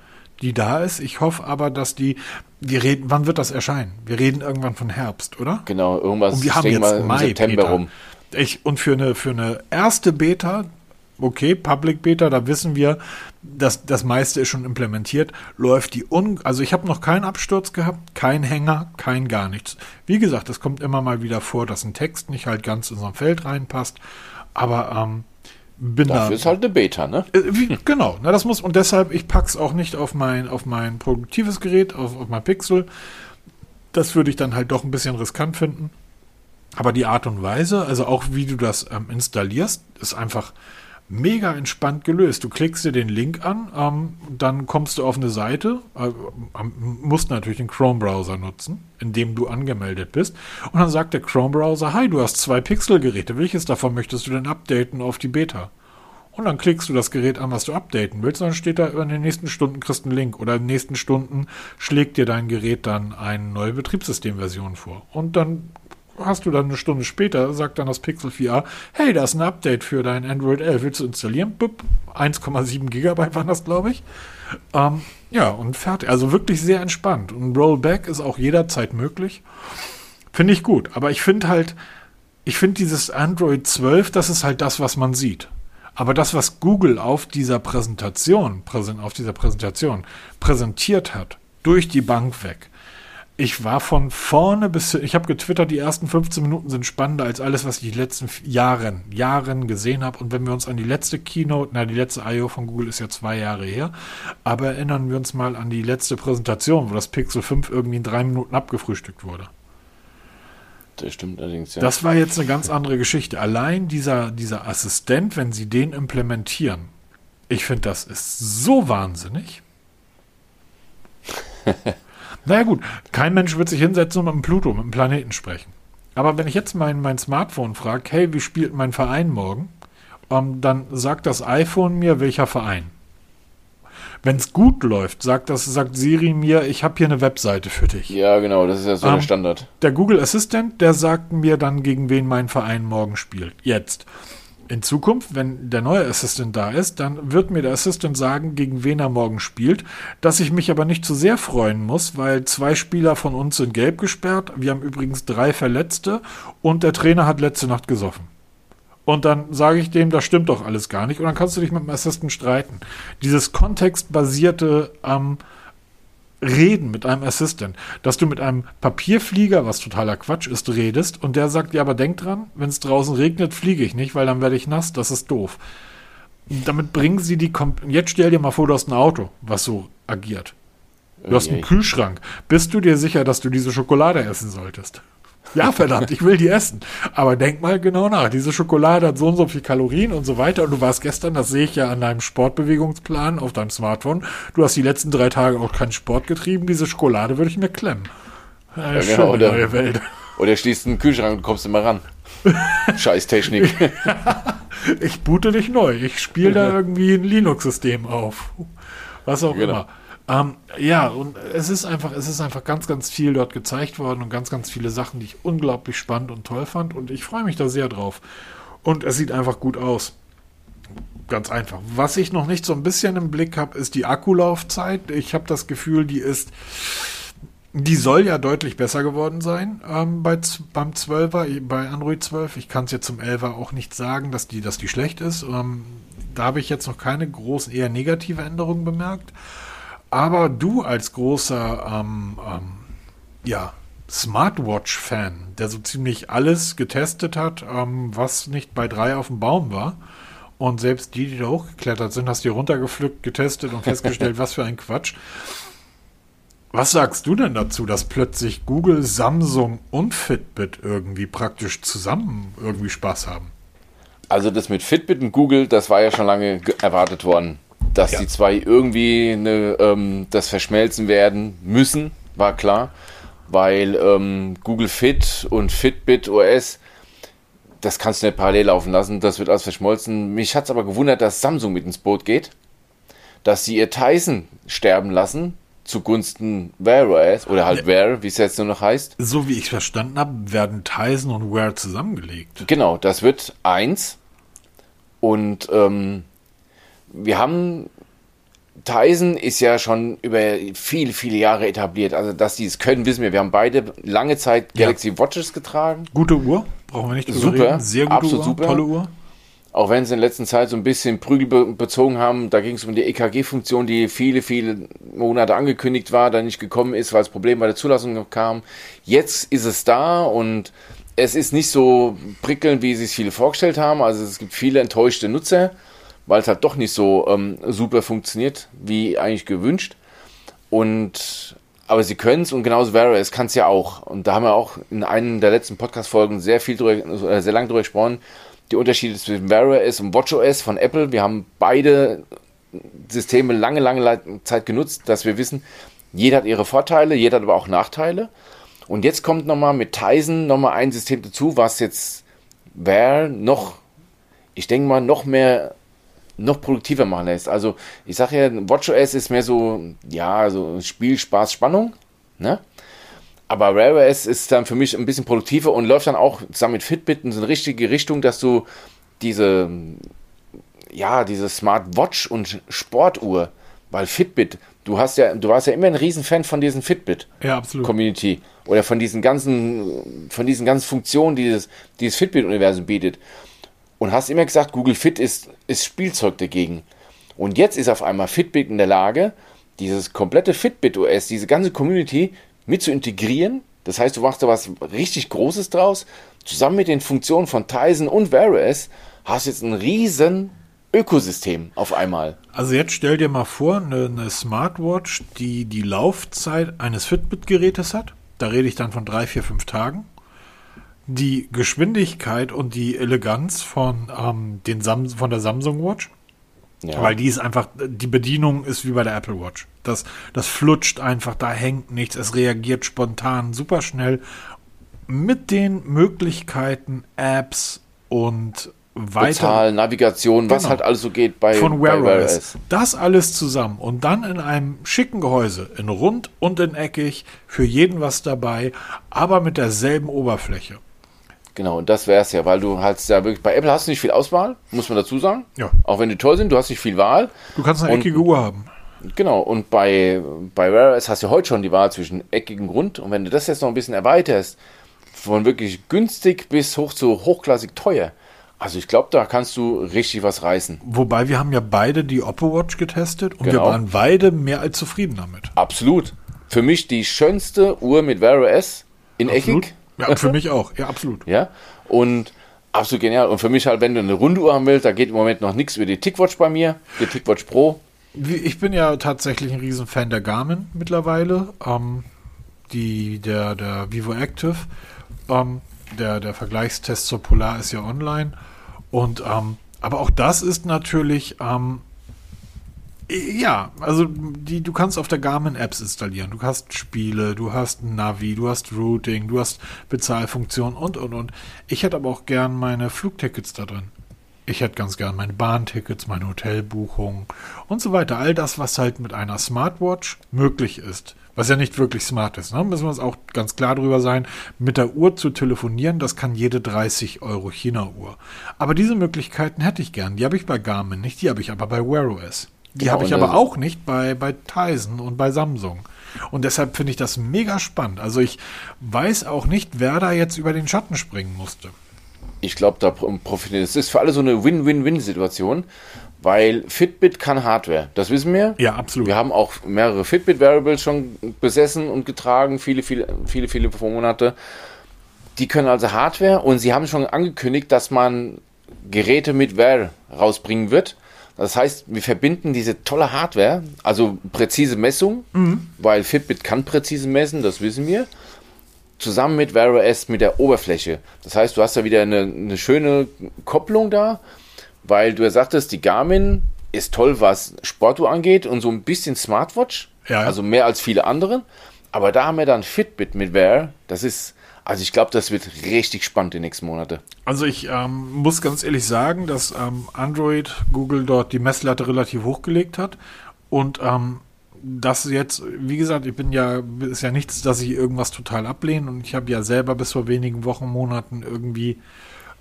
die da ist. Ich hoffe aber, dass die, wir reden, wann wird das erscheinen? Wir reden irgendwann von Herbst, oder? Genau, irgendwas. Und wir haben jetzt Mai, September Peter. rum. Ich, und für eine, für eine erste Beta, okay, Public Beta, da wissen wir, dass das meiste ist schon implementiert, läuft die un, also ich habe noch keinen Absturz gehabt, kein Hänger, kein gar nichts. Wie gesagt, es kommt immer mal wieder vor, dass ein Text nicht halt ganz in so ein Feld reinpasst. Aber ähm, bin Dafür da, ist halt eine Beta, ne? Äh, wie, genau, na, das muss und deshalb ich pack's auch nicht auf mein auf mein produktives Gerät, auf, auf mein Pixel. Das würde ich dann halt doch ein bisschen riskant finden. Aber die Art und Weise, also auch wie du das ähm, installierst, ist einfach mega entspannt gelöst. Du klickst dir den Link an, ähm, dann kommst du auf eine Seite, äh, musst natürlich den Chrome-Browser nutzen, in dem du angemeldet bist. Und dann sagt der Chrome-Browser, hi, du hast zwei Pixel-Geräte, welches davon möchtest du denn updaten auf die Beta? Und dann klickst du das Gerät an, was du updaten willst, und dann steht da, in den nächsten Stunden kriegst du einen Link oder in den nächsten Stunden schlägt dir dein Gerät dann eine neue Betriebssystemversion vor. Und dann hast du dann eine Stunde später, sagt dann das Pixel 4a, hey, da ist ein Update für dein Android 11, willst du installieren? 1,7 Gigabyte waren das, glaube ich. Ähm, ja, und fertig. Also wirklich sehr entspannt. Und Rollback ist auch jederzeit möglich. Finde ich gut. Aber ich finde halt, ich finde dieses Android 12, das ist halt das, was man sieht. Aber das, was Google auf dieser Präsentation, auf dieser Präsentation präsentiert hat, durch die Bank weg, ich war von vorne bis, ich habe getwittert, die ersten 15 Minuten sind spannender als alles, was ich die letzten Jahren, Jahren gesehen habe. Und wenn wir uns an die letzte Keynote, na, die letzte I.O. von Google ist ja zwei Jahre her, aber erinnern wir uns mal an die letzte Präsentation, wo das Pixel 5 irgendwie in drei Minuten abgefrühstückt wurde. Das stimmt allerdings, ja. Das war jetzt eine ganz andere Geschichte. Allein dieser, dieser Assistent, wenn sie den implementieren, ich finde, das ist so wahnsinnig. Naja gut, kein Mensch wird sich hinsetzen und mit dem Pluto, mit dem Planeten sprechen. Aber wenn ich jetzt mein, mein Smartphone frage, hey, wie spielt mein Verein morgen? Ähm, dann sagt das iPhone mir, welcher Verein. Wenn es gut läuft, sagt das, sagt Siri mir, ich habe hier eine Webseite für dich. Ja, genau, das ist ja so um, der ähm, Standard. Der Google Assistant, der sagt mir dann, gegen wen mein Verein morgen spielt. Jetzt. In Zukunft, wenn der neue Assistant da ist, dann wird mir der Assistant sagen, gegen wen er morgen spielt, dass ich mich aber nicht zu sehr freuen muss, weil zwei Spieler von uns sind gelb gesperrt. Wir haben übrigens drei Verletzte und der Trainer hat letzte Nacht gesoffen. Und dann sage ich dem, das stimmt doch alles gar nicht. Und dann kannst du dich mit dem Assistant streiten. Dieses kontextbasierte ähm, Reden mit einem Assistant, dass du mit einem Papierflieger, was totaler Quatsch ist, redest und der sagt, ja, aber denk dran, wenn es draußen regnet, fliege ich nicht, weil dann werde ich nass, das ist doof. Damit bringen sie die, Kom jetzt stell dir mal vor, du hast ein Auto, was so agiert. Du hast einen Kühlschrank. Bist du dir sicher, dass du diese Schokolade essen solltest? Ja, verdammt, ich will die essen. Aber denk mal genau nach. Diese Schokolade hat so und so viel Kalorien und so weiter. Und du warst gestern, das sehe ich ja an deinem Sportbewegungsplan auf deinem Smartphone. Du hast die letzten drei Tage auch keinen Sport getrieben. Diese Schokolade würde ich mir klemmen. Eine ja, genau, oder, neue Welt. Oder schließt einen Kühlschrank und kommst immer ran. Scheiß Technik. ich boote dich neu. Ich spiele da irgendwie ein Linux-System auf. Was auch genau. immer. Ähm, ja, und es ist einfach, es ist einfach ganz, ganz viel dort gezeigt worden und ganz, ganz viele Sachen, die ich unglaublich spannend und toll fand und ich freue mich da sehr drauf. Und es sieht einfach gut aus. Ganz einfach. Was ich noch nicht so ein bisschen im Blick habe, ist die Akkulaufzeit. Ich habe das Gefühl, die ist, die soll ja deutlich besser geworden sein ähm, bei, beim 12er, bei Android 12. Ich kann es jetzt zum 11er auch nicht sagen, dass die, dass die schlecht ist. Ähm, da habe ich jetzt noch keine großen, eher negative Änderungen bemerkt. Aber du als großer ähm, ähm, ja, Smartwatch-Fan, der so ziemlich alles getestet hat, ähm, was nicht bei drei auf dem Baum war, und selbst die, die da hochgeklettert sind, hast du runtergepflückt, getestet und festgestellt, was für ein Quatsch. Was sagst du denn dazu, dass plötzlich Google, Samsung und Fitbit irgendwie praktisch zusammen irgendwie Spaß haben? Also das mit Fitbit und Google, das war ja schon lange erwartet worden dass ja. die zwei irgendwie eine, ähm, das verschmelzen werden müssen, war klar, weil ähm, Google Fit und Fitbit OS, das kannst du nicht parallel laufen lassen, das wird alles verschmolzen. Mich hat es aber gewundert, dass Samsung mit ins Boot geht, dass sie ihr Tyson sterben lassen, zugunsten Wear OS oder halt Wear, wie es jetzt nur noch heißt. So wie ich verstanden habe, werden Tyson und Wear zusammengelegt. Genau, das wird eins und ähm, wir haben Tyson ist ja schon über viele, viele Jahre etabliert. Also, dass die es können, wissen wir. Wir haben beide lange Zeit Galaxy ja. Watches getragen. Gute Uhr, brauchen wir nicht Super, reden. Sehr gute absolut Uhr, super. tolle Uhr. Auch wenn sie in letzter Zeit so ein bisschen Prügel be bezogen haben, da ging es um die EKG-Funktion, die viele, viele Monate angekündigt war, da nicht gekommen ist, weil das Problem bei der Zulassung kam. Jetzt ist es da und es ist nicht so prickelnd, wie sich viele vorgestellt haben. Also es gibt viele enttäuschte Nutzer weil es halt doch nicht so ähm, super funktioniert, wie eigentlich gewünscht. Und aber sie können es und genauso Wear OS kann es ja auch. Und da haben wir auch in einem der letzten Podcast-Folgen sehr viel drüber, äh, sehr lange drüber gesprochen. Die Unterschiede zwischen Wear und Watch OS von Apple. Wir haben beide Systeme lange, lange Zeit genutzt, dass wir wissen, jeder hat ihre Vorteile, jeder hat aber auch Nachteile. Und jetzt kommt nochmal mit Tizen nochmal ein System dazu, was jetzt Wear noch, ich denke mal, noch mehr noch produktiver machen lässt. Also ich sage ja, WatchOS ist mehr so, ja, so Spiel, Spaß, Spannung, ne? Aber Rare OS ist dann für mich ein bisschen produktiver und läuft dann auch zusammen mit Fitbit in so eine richtige Richtung, dass du diese, ja, diese Smartwatch und Sportuhr, weil Fitbit, du hast ja, du warst ja immer ein Riesenfan von diesen Fitbit ja, Community oder von diesen ganzen, von diesen ganzen Funktionen, die dieses, dieses Fitbit-Universum bietet und hast immer gesagt, Google Fit ist, ist Spielzeug dagegen. Und jetzt ist auf einmal Fitbit in der Lage, dieses komplette Fitbit OS, diese ganze Community mit zu integrieren. Das heißt, du machst da was richtig Großes draus. Zusammen mit den Funktionen von Tizen und Wear OS hast du jetzt ein riesen Ökosystem auf einmal. Also jetzt stell dir mal vor, eine, eine Smartwatch, die die Laufzeit eines Fitbit-Gerätes hat. Da rede ich dann von drei, vier, fünf Tagen die Geschwindigkeit und die Eleganz von, ähm, den Sam von der Samsung Watch. Ja. Weil die ist einfach, die Bedienung ist wie bei der Apple Watch. Das, das flutscht einfach, da hängt nichts, es reagiert spontan, super schnell. Mit den Möglichkeiten, Apps und weiter. Bezahl, Navigation, genau. was halt alles so geht bei, Von Wear OS. Das alles zusammen und dann in einem schicken Gehäuse, in rund und in eckig, für jeden was dabei, aber mit derselben Oberfläche Genau, und das wäre es ja, weil du hast ja wirklich, bei Apple hast du nicht viel Auswahl, muss man dazu sagen. Ja. Auch wenn die toll sind, du hast nicht viel Wahl. Du kannst eine Und- eckige Uhr haben. Genau, und bei, bei Wear OS hast du heute schon die Wahl zwischen eckigem Grund und wenn du das jetzt noch ein bisschen erweiterst, von wirklich günstig bis hoch zu hochklassig teuer, also ich glaube, da kannst du richtig was reißen. Wobei wir haben ja beide die Oppo Watch getestet und wir Genau. waren beide mehr als zufrieden damit. Absolut. Für mich die schönste Uhr mit Wear OS in eckig. Ja, und für mich auch. Ja, absolut. Ja, und absolut genial. Und für mich halt, wenn du eine runde Uhr haben willst, da geht im Moment noch nichts über die TicWatch bei mir, die TicWatch Pro. Ich bin ja tatsächlich ein Riesenfan der Garmin mittlerweile. Ähm, die, der, der Vivo Active. Ähm, der, der Vergleichstest zur Polar ist ja online. Und ähm, aber auch das ist natürlich ähm, ja, also die, du kannst auf der Garmin Apps installieren. Du hast Spiele, du hast Navi, du hast Routing, du hast Bezahlfunktionen und und und. Ich hätte aber auch gern meine Flugtickets da drin. Ich hätte ganz gern meine Bahntickets, meine Hotelbuchungen und so weiter. All das, was halt mit einer Smartwatch möglich ist. Was ja nicht wirklich smart ist. Ne? Müssen wir uns auch ganz klar drüber sein. Mit der Uhr zu telefonieren, das kann jede 30 Euro China-Uhr. Aber diese Möglichkeiten hätte ich gern. Die habe ich bei Garmin nicht, die habe ich aber bei Wear OS. Die Genau, habe ich aber auch nicht bei, bei Tizen und bei Samsung. Und deshalb finde ich das mega spannend. Also ich weiß auch nicht, wer da jetzt über den Schatten springen musste. Ich glaube, da pro- profitiert. Es ist für alle so eine Win-Win-Win-Situation, weil Fitbit kann Hardware. Das wissen wir. Ja, absolut. Wir haben auch mehrere Fitbit-Variables schon besessen und getragen, viele, viele, viele, viele Monate. Die können also Hardware und sie haben schon angekündigt, dass man Geräte mit Wear rausbringen wird. Das heißt, wir verbinden diese tolle Hardware, also präzise Messung, weil Fitbit kann präzise messen, das wissen wir, zusammen mit Wear OS mit der Oberfläche. Das heißt, du hast da wieder eine, eine schöne Kopplung da, weil du ja sagtest, die Garmin ist toll, was Sportuhr angeht und so ein bisschen Smartwatch, Ja. also mehr als viele andere. Aber da haben wir dann Fitbit mit Wear. Das ist, also ich glaube, das wird richtig spannend die nächsten Monate. Also ich ähm, muss ganz ehrlich sagen, dass ähm, Android Google dort die Messlatte relativ hochgelegt hat und ähm, das jetzt, wie gesagt, ich bin ja, ist ja nichts, dass ich irgendwas total ablehne und ich habe ja selber bis vor wenigen Wochen, Monaten irgendwie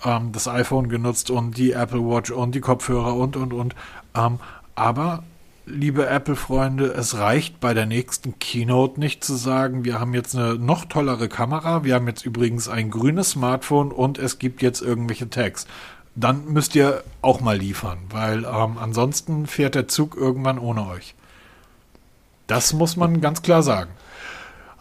ähm, das iPhone genutzt und die Apple Watch und die Kopfhörer und und und. Ähm, aber liebe Apple-Freunde, es reicht bei der nächsten Keynote nicht zu sagen, wir haben jetzt eine noch tollere Kamera, wir haben jetzt übrigens ein grünes Smartphone und es gibt jetzt irgendwelche Tags. Dann müsst ihr auch mal liefern, weil ähm, ansonsten fährt der Zug irgendwann ohne euch. Das muss man ganz klar sagen.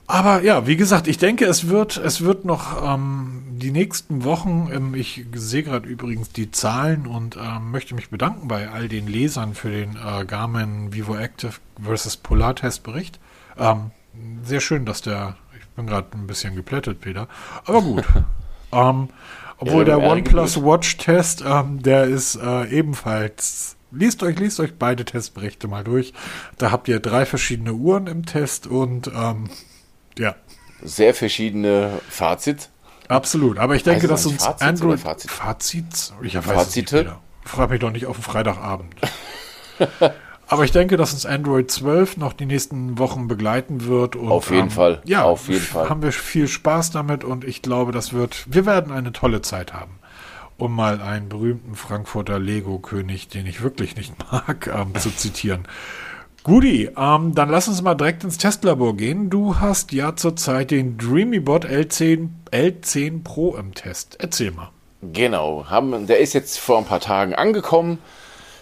Aber ja, wie gesagt, ich denke, es wird, es wird noch ähm, die nächsten Wochen, ähm, ich sehe gerade übrigens die Zahlen und ähm, möchte mich bedanken bei all den Lesern für den äh, Garmin Vivo Active versus Polar Testbericht. Ähm, sehr schön, dass der, ich bin gerade ein bisschen geplättet, Peter, aber gut. ähm, obwohl Ja, der OnePlus. Watch Test, ähm, der ist äh, ebenfalls. Liest euch, liest euch beide Testberichte mal durch. Da habt ihr drei verschiedene Uhren im Test und ähm, ja, Sehr verschiedene Fazit. absolut. Aber ich denke, Heißt dass das uns Android Fazit? Fazits, ich weiß es nicht Fazite? wieder. Frag mich doch nicht auf den Freitagabend. Aber ich denke, dass uns Android 12 noch die nächsten Wochen begleiten wird. Und, Auf jeden Fall. Ja, Auf jeden Fall. haben wir viel Spaß damit und ich glaube, das wird, wir werden eine tolle Zeit haben. Um mal einen berühmten Frankfurter Lego-König, den ich wirklich nicht mag, ähm, zu zitieren. Guti, ähm, dann lass uns mal direkt ins Testlabor gehen. Du hast ja zurzeit den DreamyBot L10, L10 Pro im Test. Erzähl mal. Genau, haben, der ist jetzt vor ein paar Tagen angekommen,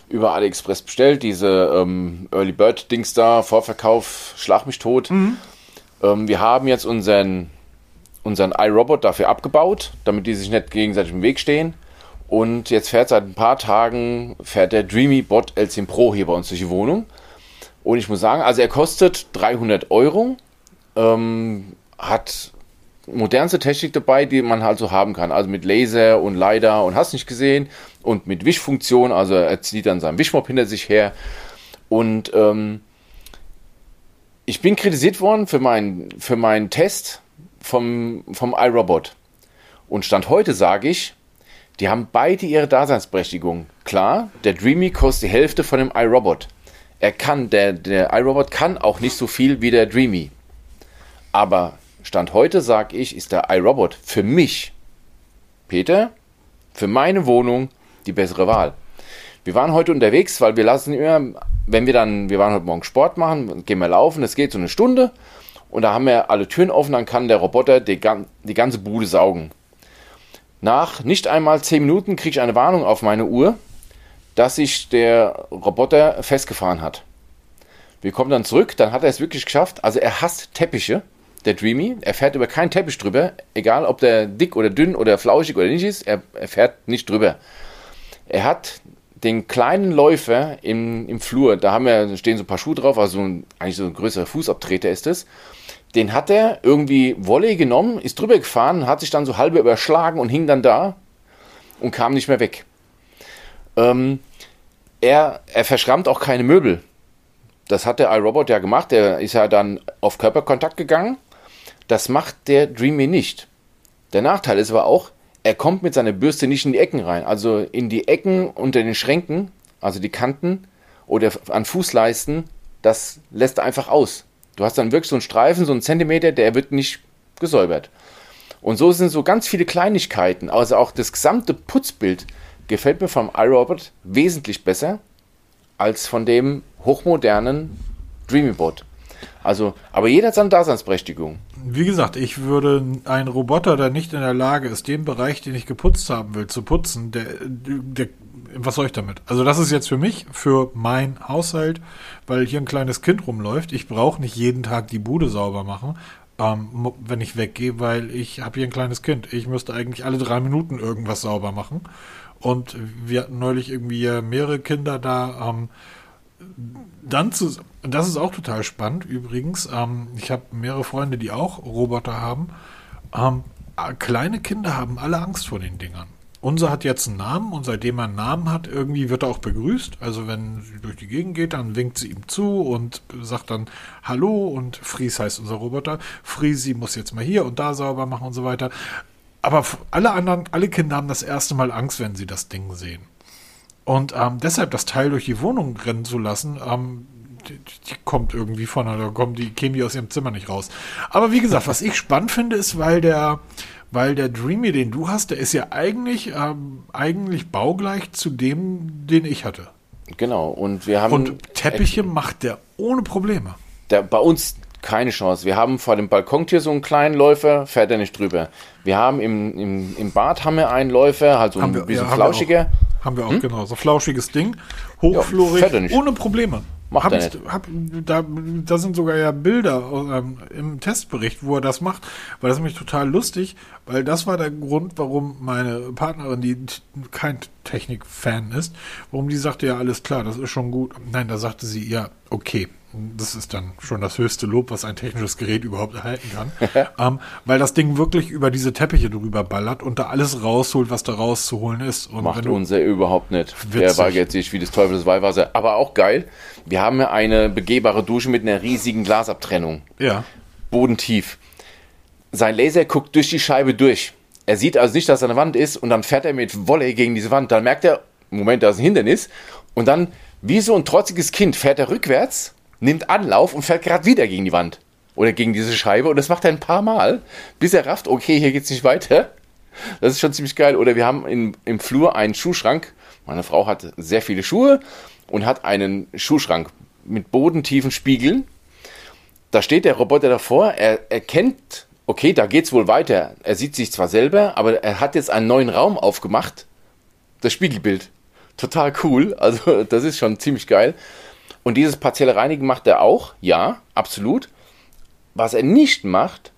über AliExpress bestellt, diese ähm, Early Bird Dings da, Vorverkauf, schlag mich tot. Ähm, wir haben jetzt unseren, unseren iRobot dafür abgebaut, damit die sich nicht gegenseitig im Weg stehen. Und jetzt fährt seit ein paar Tagen, fährt der Dreamy Bot L10 Pro hier bei uns durch die Wohnung. Und ich muss sagen, also er kostet 300 Euro, ähm, hat modernste Technik dabei, die man halt so haben kann. Also mit Laser und LiDAR und hast nicht gesehen. Und mit Wischfunktion, also er zieht dann seinen Wischmopp hinter sich her. Und ähm, ich bin kritisiert worden für meinen für meinen Test vom, vom iRobot. Und Stand heute sage ich, die haben beide ihre Daseinsberechtigung. Klar, der Dreamy kostet die Hälfte von dem iRobot. Er kann, der, der iRobot kann auch nicht so viel wie der Dreamy. Aber Stand heute sage ich, ist der iRobot für mich Peter, für meine Wohnung die bessere Wahl. Wir waren heute unterwegs, weil wir lassen immer, wenn wir dann, wir waren heute Morgen Sport machen, gehen wir laufen, das geht so eine Stunde und da haben wir alle Türen offen, dann kann der Roboter die, die ganze Bude saugen. Nach nicht einmal 10 Minuten kriege ich eine Warnung auf meine Uhr, dass sich der Roboter festgefahren hat. Wir kommen dann zurück, dann hat er es wirklich geschafft. Also er hasst Teppiche, der Dreamy. Er fährt über keinen Teppich drüber, egal ob der dick oder dünn oder flauschig oder nicht ist, er, er fährt nicht drüber. Er hat den kleinen Läufer im, im Flur, da haben wir, stehen so ein paar Schuhe drauf, also ein, eigentlich so ein größerer Fußabtreter ist es. Den hat er irgendwie Volley genommen, ist drüber gefahren, hat sich dann so halb überschlagen und hing dann da und kam nicht mehr weg. Ähm, er, er verschrammt auch keine Möbel. Das hat der iRobot ja gemacht. Der ist ja dann auf Körperkontakt gegangen. Das macht der Dreamy nicht. Der Nachteil ist aber auch, er kommt mit seiner Bürste nicht in die Ecken rein. Also in die Ecken unter den Schränken, also die Kanten oder an Fußleisten, das lässt er einfach aus. Du hast dann wirklich so einen Streifen, so einen Zentimeter, der wird nicht gesäubert. Und so sind so ganz viele Kleinigkeiten. Also auch das gesamte Putzbild gefällt mir vom iRobot wesentlich besser als von dem hochmodernen DreamyBot. Also, aber jeder hat seine Daseinsberechtigung. Wie gesagt, ich würde einen Roboter, der nicht in der Lage ist, den Bereich, den ich geputzt haben will, zu putzen, der, der was soll ich damit? Also das ist jetzt für mich, für mein Haushalt, weil hier ein kleines Kind rumläuft. Ich brauche nicht jeden Tag die Bude sauber machen, ähm, wenn ich weggehe, weil ich habe hier ein kleines Kind. Ich müsste eigentlich alle drei Minuten irgendwas sauber machen. Und wir hatten neulich irgendwie mehrere Kinder da. Ähm, dann zu, das ist auch total spannend übrigens. Ähm, ich habe mehrere Freunde, die auch Roboter haben. Ähm, kleine Kinder haben alle Angst vor den Dingern. Unser hat jetzt einen Namen und seitdem er einen Namen hat, irgendwie wird er auch begrüßt. Also wenn sie durch die Gegend geht, dann winkt sie ihm zu und sagt dann Hallo und Fries heißt unser Roboter. Friesi muss jetzt mal hier und da sauber machen und so weiter. Aber alle anderen, alle Kinder haben das erste Mal Angst, wenn sie das Ding sehen. Und ähm, deshalb das Teil durch die Wohnung rennen zu lassen, ähm, die, die, kommt irgendwie von, da kommen die, kämen die aus ihrem Zimmer nicht raus. Aber wie gesagt, was ich spannend finde, ist, weil der, weil der Dreamy, den du hast, der ist ja eigentlich, ähm, eigentlich baugleich zu dem, den ich hatte. Genau, und wir haben. Und Teppiche macht der ohne Probleme. Der, bei uns keine Chance. Wir haben vor dem Balkontür so einen kleinen Läufer, fährt er nicht drüber. Wir haben im, im, im Bad haben wir einen Läufer, halt so ein wir, bisschen ja, flauschiger. Haben wir auch, hm? genau. So flauschiges Ding. Hochflorig, ja, ohne Probleme. Macht hab er nicht. Hab, da, da sind sogar ja Bilder ähm, im Testbericht, wo er das macht, weil das ist nämlich total lustig, weil das war der Grund, warum meine Partnerin, die kein Technik-Fan ist, warum die sagte, ja, alles klar, das ist schon gut. Nein, da sagte sie, ja, okay, das ist dann schon das höchste Lob, was ein technisches Gerät überhaupt erhalten kann. ähm, weil das Ding wirklich über diese Teppiche drüber ballert und da alles rausholt, was da rauszuholen ist. Und Macht unser überhaupt nicht. Witzig. Der weigert sich wie des Teufels Weihwasser. Aber auch geil, wir haben ja eine begehbare Dusche mit einer riesigen Glasabtrennung. Ja. Bodentief. Sein Laser guckt durch die Scheibe durch. Er sieht also nicht, dass er eine Wand ist und dann fährt er mit Volley gegen diese Wand. Dann merkt er, Moment, da ist ein Hindernis. Und dann, wie so ein trotziges Kind, fährt er rückwärts nimmt Anlauf und fährt gerade wieder gegen die Wand oder gegen diese Scheibe und das macht er ein paar Mal, bis er rafft, okay, hier geht's nicht weiter. Das ist schon ziemlich geil. Oder wir haben in, im Flur einen Schuhschrank. Meine Frau hat sehr viele Schuhe und hat einen Schuhschrank mit bodentiefen Spiegeln. Da steht der Roboter davor, er erkennt, okay, da geht's wohl weiter. Er sieht sich zwar selber, aber er hat jetzt einen neuen Raum aufgemacht. Das Spiegelbild. Total cool. Also, das ist schon ziemlich geil. Und dieses partielle Reinigen macht er auch, ja, absolut. Was er nicht macht,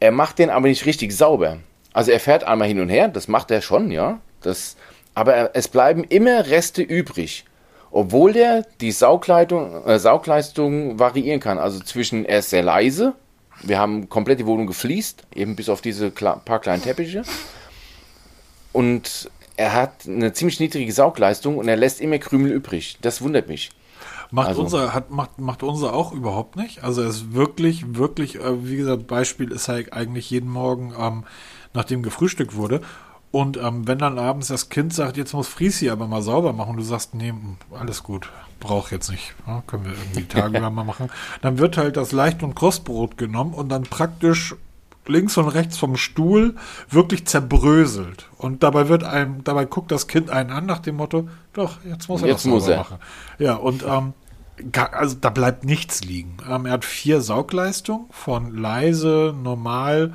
er macht den aber nicht richtig sauber. Also er fährt einmal hin und her, das macht er schon, ja. Das, aber er, es bleiben immer Reste übrig. Obwohl der die Saugleitung, äh, Saugleistung variieren kann. Also zwischen, er ist sehr leise, wir haben komplett die Wohnung gefliest, eben bis auf diese paar kleinen Teppiche. Und er hat eine ziemlich niedrige Saugleistung und er lässt immer Krümel übrig. Das wundert mich. Macht also. unser, hat, macht, macht unser auch überhaupt nicht. Also es ist wirklich, wirklich, äh, wie gesagt, Beispiel ist halt eigentlich jeden Morgen, ähm, nachdem gefrühstückt wurde. Und ähm, wenn dann abends das Kind sagt, jetzt muss Friesi aber mal sauber machen, und du sagst, nee, alles gut, brauch jetzt nicht, ja, können wir irgendwie tagelang mal machen, dann wird halt das Leicht- und Kostbrot genommen und dann praktisch links und rechts vom Stuhl wirklich zerbröselt. Und dabei wird einem, dabei guckt das Kind einen an nach dem Motto, doch, jetzt muss er Jetzt das muss er. machen. Ja, und ähm, also da bleibt nichts liegen. Ähm, er hat vier Saugleistungen von leise, normal,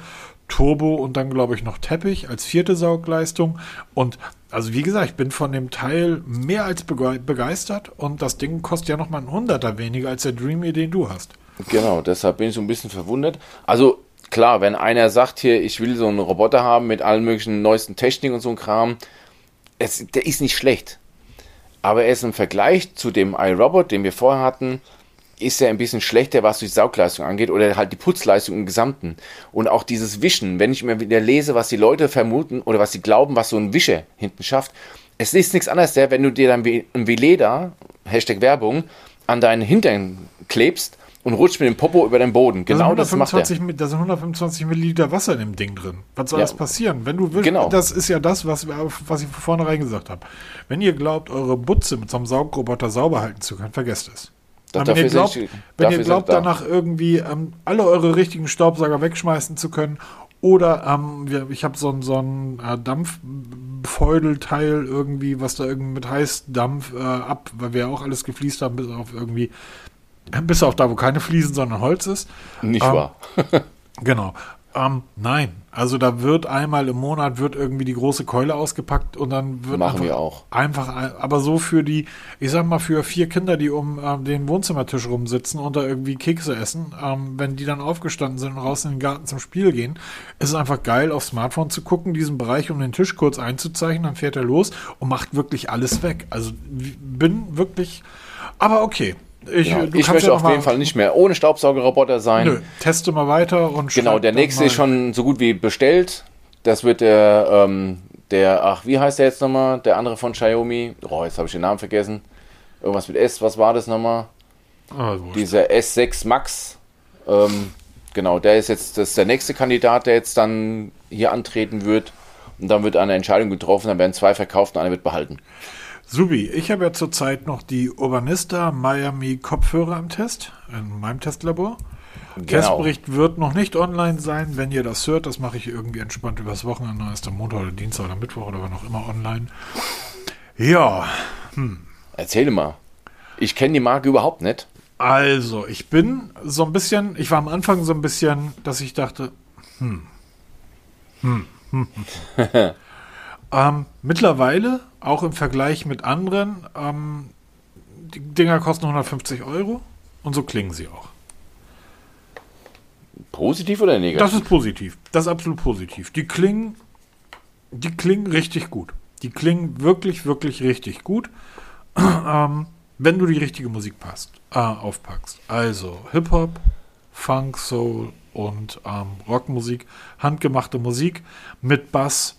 Turbo und dann glaube ich noch Teppich als vierte Saugleistung. Und also wie gesagt, ich bin von dem Teil mehr als bege- begeistert und das Ding kostet ja noch mal ein Hunderter weniger als der Dreamy, den du hast. Genau, deshalb bin ich so ein bisschen verwundert. Also klar, wenn einer sagt hier, ich will so einen Roboter haben mit allen möglichen neuesten Technik und so ein Kram, es, der ist nicht schlecht. Aber er ist im Vergleich zu dem iRobot, den wir vorher hatten, ist er ein bisschen schlechter, was die Saugleistung angeht oder halt die Putzleistung im Gesamten. Und auch dieses Wischen, wenn ich mir wieder lese, was die Leute vermuten oder was sie glauben, was so ein Wischer hinten schafft. Es ist nichts anderes, der, wenn du dir dann ein Veleda, Hashtag Werbung, an deinen Hintern klebst und rutscht mit dem Popo über den Boden. Genau da das sind macht er. 125 mi- Da sind 125 Milliliter Wasser in dem Ding drin. Was soll Ja. das passieren? Wenn du willst, Genau. das ist ja das, was, was ich von vornherein gesagt habe. Wenn ihr glaubt, eure Butze mit so einem Saugroboter sauber halten zu können, vergesst es. Da- wenn ihr glaubt, sie- wenn ihr glaubt da. danach irgendwie ähm, alle eure richtigen Staubsauger wegschmeißen zu können oder ähm, ich habe so ein, so ein äh, Dampffeudelteil irgendwie, was da irgendwie mit Heißdampf äh, ab, weil wir ja auch alles gefliest haben, bis auf irgendwie, bis auf da, wo keine Fliesen, sondern Holz ist. Nicht Ähm, wahr? Genau. Ähm, nein, also da wird einmal im Monat wird irgendwie die große Keule ausgepackt und dann wird Machen einfach, wir auch. einfach, ein- aber so für die, ich sag mal für vier Kinder, die um ähm, den Wohnzimmertisch rumsitzen und da irgendwie Kekse essen, ähm, wenn die dann aufgestanden sind und raus in den Garten zum Spiel gehen, ist es einfach geil, aufs Smartphone zu gucken, diesen Bereich um den Tisch kurz einzuzeichnen, dann fährt er los und macht wirklich alles weg. Also bin wirklich, aber okay. Ich, Ja, du ich möchte ja auf jeden Fall nicht mehr ohne Staubsaugerroboter sein. Nö, teste mal weiter und Genau, der nächste ist schon so gut wie bestellt. Das wird der, ähm, der, ach, wie heißt der jetzt nochmal? Der andere von Xiaomi. Oh, jetzt habe ich den Namen vergessen. Irgendwas mit S, was war das nochmal? Ah. Dieser S6 Max. Ähm, genau, der ist jetzt das ist der nächste Kandidat, der jetzt dann hier antreten wird. Und dann wird eine Entscheidung getroffen, dann werden zwei verkauft und einer wird behalten. Subi, ich habe ja zurzeit noch die Urbanista Miami Kopfhörer im Test, in meinem Testlabor. Genau. Testbericht wird noch nicht online sein. Wenn ihr das hört, das mache ich irgendwie entspannt übers Wochenende. Ist der Montag oder Dienstag oder Mittwoch oder wann auch immer online. Ja, Erzähl mal. Ich kenne die Marke überhaupt nicht. also ich bin so ein bisschen, ich war am Anfang so ein bisschen, dass ich dachte, hm, hm, hm. hm. ähm, mittlerweile, auch im Vergleich mit anderen, ähm, die Dinger kosten 150 Euro und so klingen sie auch. Positiv oder negativ? Das ist positiv. Das ist absolut positiv. Die klingen, die klingen richtig gut. Die klingen wirklich, wirklich richtig gut, ähm, wenn du die richtige Musik passt, äh, aufpackst. Also Hip-Hop, Funk, Soul und ähm, Rockmusik, handgemachte Musik mit Bass,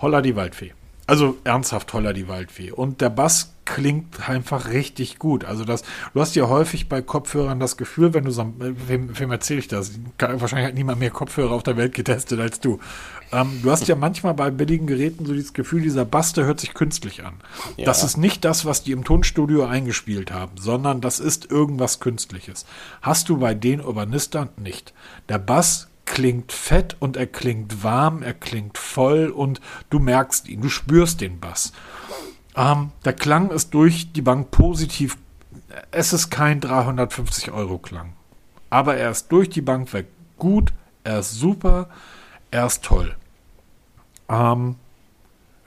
Holla die Waldfee. Also ernsthaft Holla die Waldfee. Und der Bass klingt einfach richtig gut. Also das, du hast ja häufig bei Kopfhörern das Gefühl, wenn du so, wem, wem erzähle ich das? Wahrscheinlich hat niemand mehr Kopfhörer auf der Welt getestet als du. Ähm, du hast ja manchmal bei billigen Geräten so dieses Gefühl, dieser Bass, der hört sich künstlich an. Ja. Das ist nicht das, was die im Tonstudio eingespielt haben, sondern das ist irgendwas Künstliches. Hast du bei den Urbanistern nicht. Der Bass klingt fett und er klingt warm, er klingt voll und du merkst ihn, du spürst den Bass. Ähm, der Klang ist durch die Bank positiv. Es ist kein 350 Euro Klang. Aber er ist durch die Bank weg gut, er ist super, er ist toll. Ähm,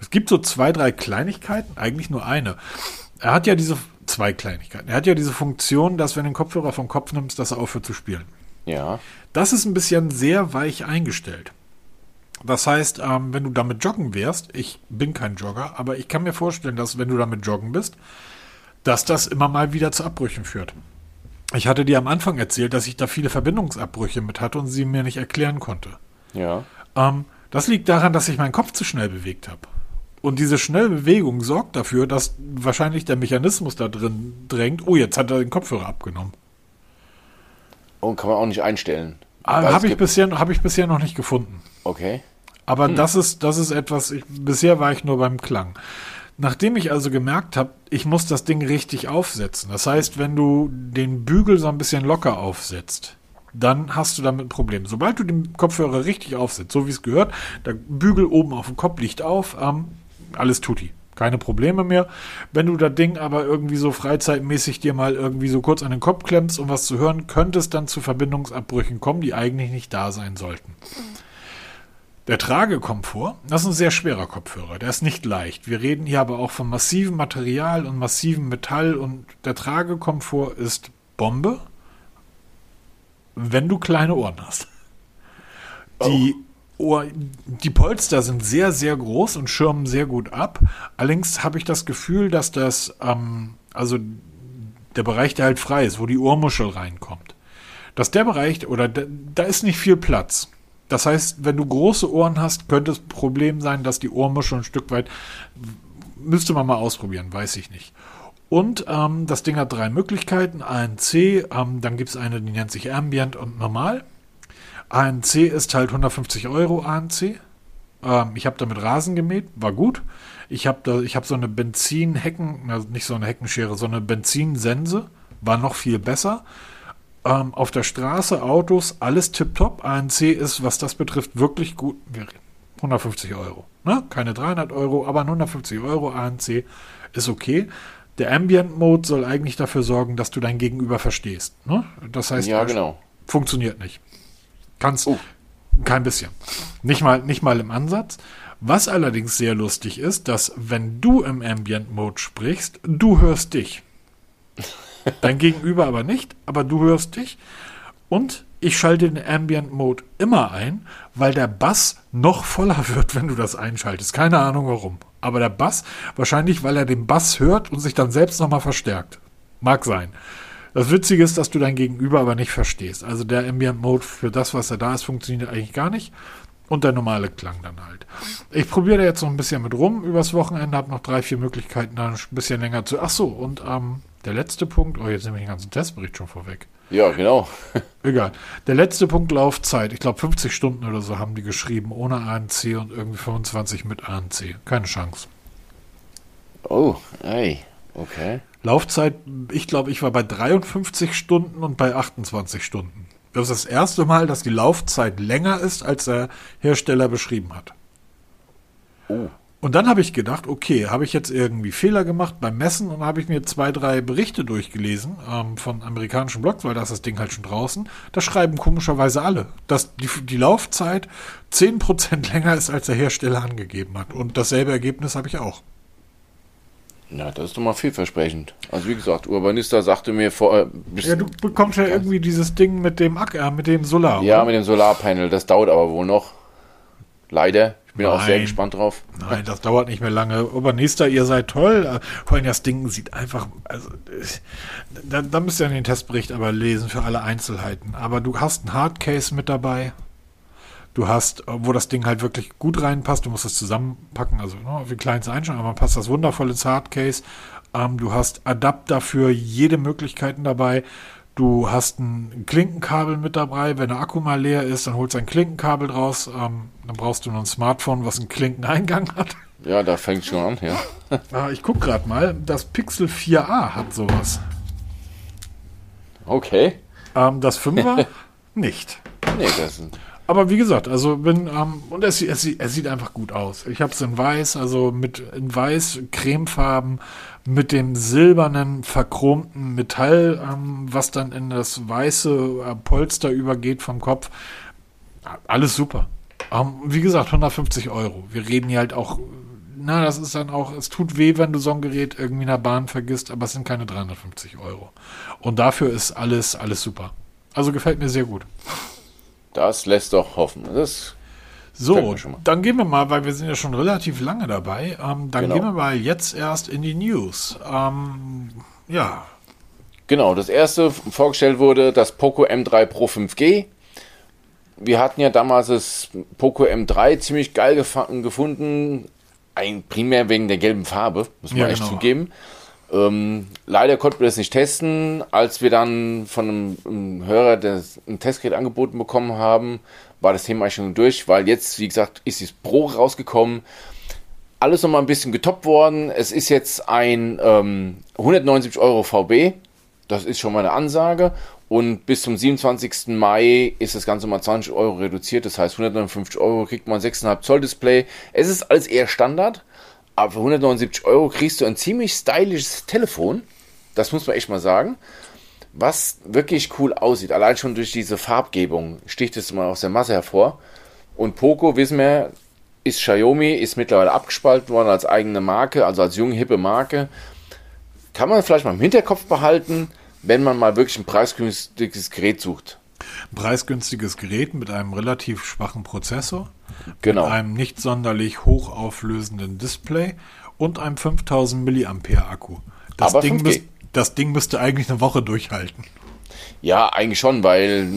es gibt so zwei, drei Kleinigkeiten, eigentlich nur eine. Er hat ja diese zwei Kleinigkeiten. Er hat ja diese Funktion, dass wenn du den Kopfhörer vom Kopf nimmst, dass er aufhört zu spielen. Ja. Das ist ein bisschen sehr weich eingestellt. Das heißt, ähm, wenn du damit joggen wärst, ich bin kein Jogger, aber ich kann mir vorstellen, dass wenn du damit joggen bist, dass das immer mal wieder zu Abbrüchen führt. Ich hatte dir am Anfang erzählt, dass ich da viele Verbindungsabbrüche mit hatte und sie mir nicht erklären konnte. Ja. Ähm, das liegt daran, dass ich meinen Kopf zu schnell bewegt habe. Und diese schnelle Bewegung sorgt dafür, dass wahrscheinlich der Mechanismus da drin drängt, oh, jetzt hat er den Kopfhörer abgenommen. Und kann man auch nicht einstellen. Aber Weil es habe ich, bisher, hab ich bisher noch nicht gefunden. Okay. Aber Hm. das ist, das ist etwas, ich, bisher war ich nur beim Klang. Nachdem ich also gemerkt habe, ich muss das Ding richtig aufsetzen. Das heißt, wenn du den Bügel so ein bisschen locker aufsetzt, dann hast du damit ein Problem. Sobald du den Kopfhörer richtig aufsetzt, so wie es gehört, der Bügel oben auf dem Kopf liegt auf, ähm, alles tutti. Keine Probleme mehr. Wenn du das Ding aber irgendwie so freizeitmäßig dir mal irgendwie so kurz an den Kopf klemmst, um was zu hören, könnte es dann zu Verbindungsabbrüchen kommen, die eigentlich nicht da sein sollten. Der Tragekomfort, das ist ein sehr schwerer Kopfhörer, der ist nicht leicht. Wir reden hier aber auch von massivem Material und massivem Metall und der Tragekomfort ist Bombe, wenn du kleine Ohren hast. Die, oh. Ohr, die Polster sind sehr, sehr groß und schirmen sehr gut ab. Allerdings habe ich das Gefühl, dass das, ähm, also der Bereich, der halt frei ist, wo die Ohrmuschel reinkommt, dass der Bereich, oder da, da ist nicht viel Platz. Das heißt, wenn du große Ohren hast, könnte es ein Problem sein, dass die Ohrmuschel ein Stück weit, müsste man mal ausprobieren, weiß ich nicht. Und ähm, das Ding hat drei Möglichkeiten. ANC, ähm, dann gibt es eine, die nennt sich Ambient und Normal. ANC ist halt 150 Euro ANC. Ähm, ich habe damit Rasen gemäht, war gut. Ich habe hab so eine Benzinhecken, also nicht so eine Heckenschere, so eine Benzinsense, war noch viel besser. Ähm, auf der Straße, Autos, alles tipptopp. ANC ist, was das betrifft, wirklich gut. 150 Euro. Ne? Keine 300 Euro, aber 150 Euro ANC ist okay der Ambient Mode soll eigentlich dafür sorgen, dass du dein Gegenüber verstehst. Ne? Das heißt, ja, genau. funktioniert nicht. Kannst oh. kein bisschen. Nicht mal, nicht mal im Ansatz. Was allerdings sehr lustig ist, dass wenn du im Ambient Mode sprichst, du hörst dich. Dein Gegenüber aber nicht, aber du hörst dich. Und ich schalte den Ambient Mode immer ein, weil der Bass noch voller wird, wenn du das einschaltest. Keine Ahnung warum. Aber der Bass, wahrscheinlich, weil er den Bass hört und sich dann selbst nochmal verstärkt. Mag sein. Das Witzige ist, dass du dein Gegenüber aber nicht verstehst. Also der Ambient Mode für das, was er da ist, funktioniert eigentlich gar nicht. Und der normale Klang dann halt. Ich probiere da jetzt noch ein bisschen mit rum übers Wochenende, habe noch drei, vier Möglichkeiten, dann ein bisschen länger zu. Ach so, und ähm, der letzte Punkt, oh, jetzt nehme ich den ganzen Testbericht schon vorweg. Ja, genau. Egal. Der letzte Punkt Laufzeit. Ich glaube 50 Stunden oder so haben die geschrieben, ohne ANC und irgendwie 25 mit ANC. Keine Chance. Oh, ey, okay. Laufzeit, ich glaube, ich war bei 53 Stunden und bei 28 Stunden. Das ist das erste Mal, dass die Laufzeit länger ist, als der Hersteller beschrieben hat. Oh. Und dann habe ich gedacht, okay, habe ich jetzt irgendwie Fehler gemacht beim Messen und habe ich mir zwei, drei Berichte durchgelesen ähm, von amerikanischen Blogs, weil da ist das Ding halt schon draußen. Da schreiben komischerweise alle, dass die, die Laufzeit 10% länger ist, als der Hersteller angegeben hat. Und dasselbe Ergebnis habe ich auch. Ja, das ist doch mal vielversprechend. Also wie gesagt, Urbanista sagte mir vor. Äh, ja, du bekommst ja irgendwie dieses Ding mit dem Acker, mit dem Solar. Ja, oder? mit dem Solarpanel. Das dauert aber wohl noch. Leider. Ich bin Nein. auch sehr gespannt drauf. Nein, das dauert nicht mehr lange. Urbanista, ihr seid toll. Vor allem das Ding sieht einfach, also da, da müsst ihr den Testbericht aber lesen für alle Einzelheiten. Aber du hast ein Hardcase mit dabei. Du hast, wo das Ding halt wirklich gut reinpasst. Du musst es zusammenpacken, also ne, wie klein es einschauen, aber passt das wundervoll ins Hardcase. Ähm, du hast Adapter für jede Möglichkeiten dabei. Du hast ein Klinkenkabel mit dabei. Wenn der Akku mal leer ist, dann holst du ein Klinkenkabel draus. Ähm, dann brauchst du noch ein Smartphone, was einen Klinkeneingang hat. Ja, da fängt schon an, ja. ah, ich guck gerade mal. Das Pixel 4a hat sowas. Okay. Ähm, das 5er nicht. Nee, das ist aber wie gesagt, also bin, ähm, und es, es, es sieht einfach gut aus. Ich habe es in weiß, also mit in weiß, cremefarben, mit dem silbernen, verchromten Metall, ähm, was dann in das weiße äh, Polster übergeht vom Kopf. Alles super. Ähm, wie gesagt, 150 Euro. Wir reden hier halt auch, na, das ist dann auch, es tut weh, wenn du so ein Gerät irgendwie in der Bahn vergisst, aber es sind keine 350 Euro. Und dafür ist alles, alles super. Also gefällt mir sehr gut. Das lässt doch hoffen. Das so, dann gehen wir mal, weil wir sind ja schon relativ lange dabei, ähm, dann genau. gehen wir mal jetzt erst in die News. Ähm, ja. Genau, das erste vorgestellt wurde das Poco M3 Pro 5G. Wir hatten ja damals das Poco M3 ziemlich geil gefunden, ein, primär wegen der gelben Farbe, muss man ja, echt genau. zugeben. Ähm, leider konnten wir das nicht testen. Als wir dann von einem, einem Hörer das, ein Testgerät angeboten bekommen haben, war das Thema schon durch, weil jetzt, wie gesagt, ist das Pro rausgekommen. Alles nochmal ein bisschen getoppt worden. Es ist jetzt ein ähm, 179 Euro VB. Das ist schon mal eine Ansage. Und bis zum 27. Mai ist das Ganze mal 20 Euro reduziert. Das heißt, 159 Euro kriegt man 6,5 Zoll Display. Es ist alles eher Standard. Aber für 179 Euro kriegst du ein ziemlich stylisches Telefon. Das muss man echt mal sagen. Was wirklich cool aussieht. Allein schon durch diese Farbgebung sticht es mal aus der Masse hervor. Und Poco, wissen wir, ist Xiaomi, ist mittlerweile abgespalten worden als eigene Marke, also als junge, hippe Marke. Kann man vielleicht mal im Hinterkopf behalten, wenn man mal wirklich ein preisgünstiges Gerät sucht. Preisgünstiges Gerät mit einem relativ schwachen Prozessor, Genau. mit einem nicht sonderlich hochauflösenden Display und einem 5000 mAh Akku. Das, Ding 5G. müsst, das Ding müsste eigentlich eine Woche durchhalten. Ja, eigentlich schon, weil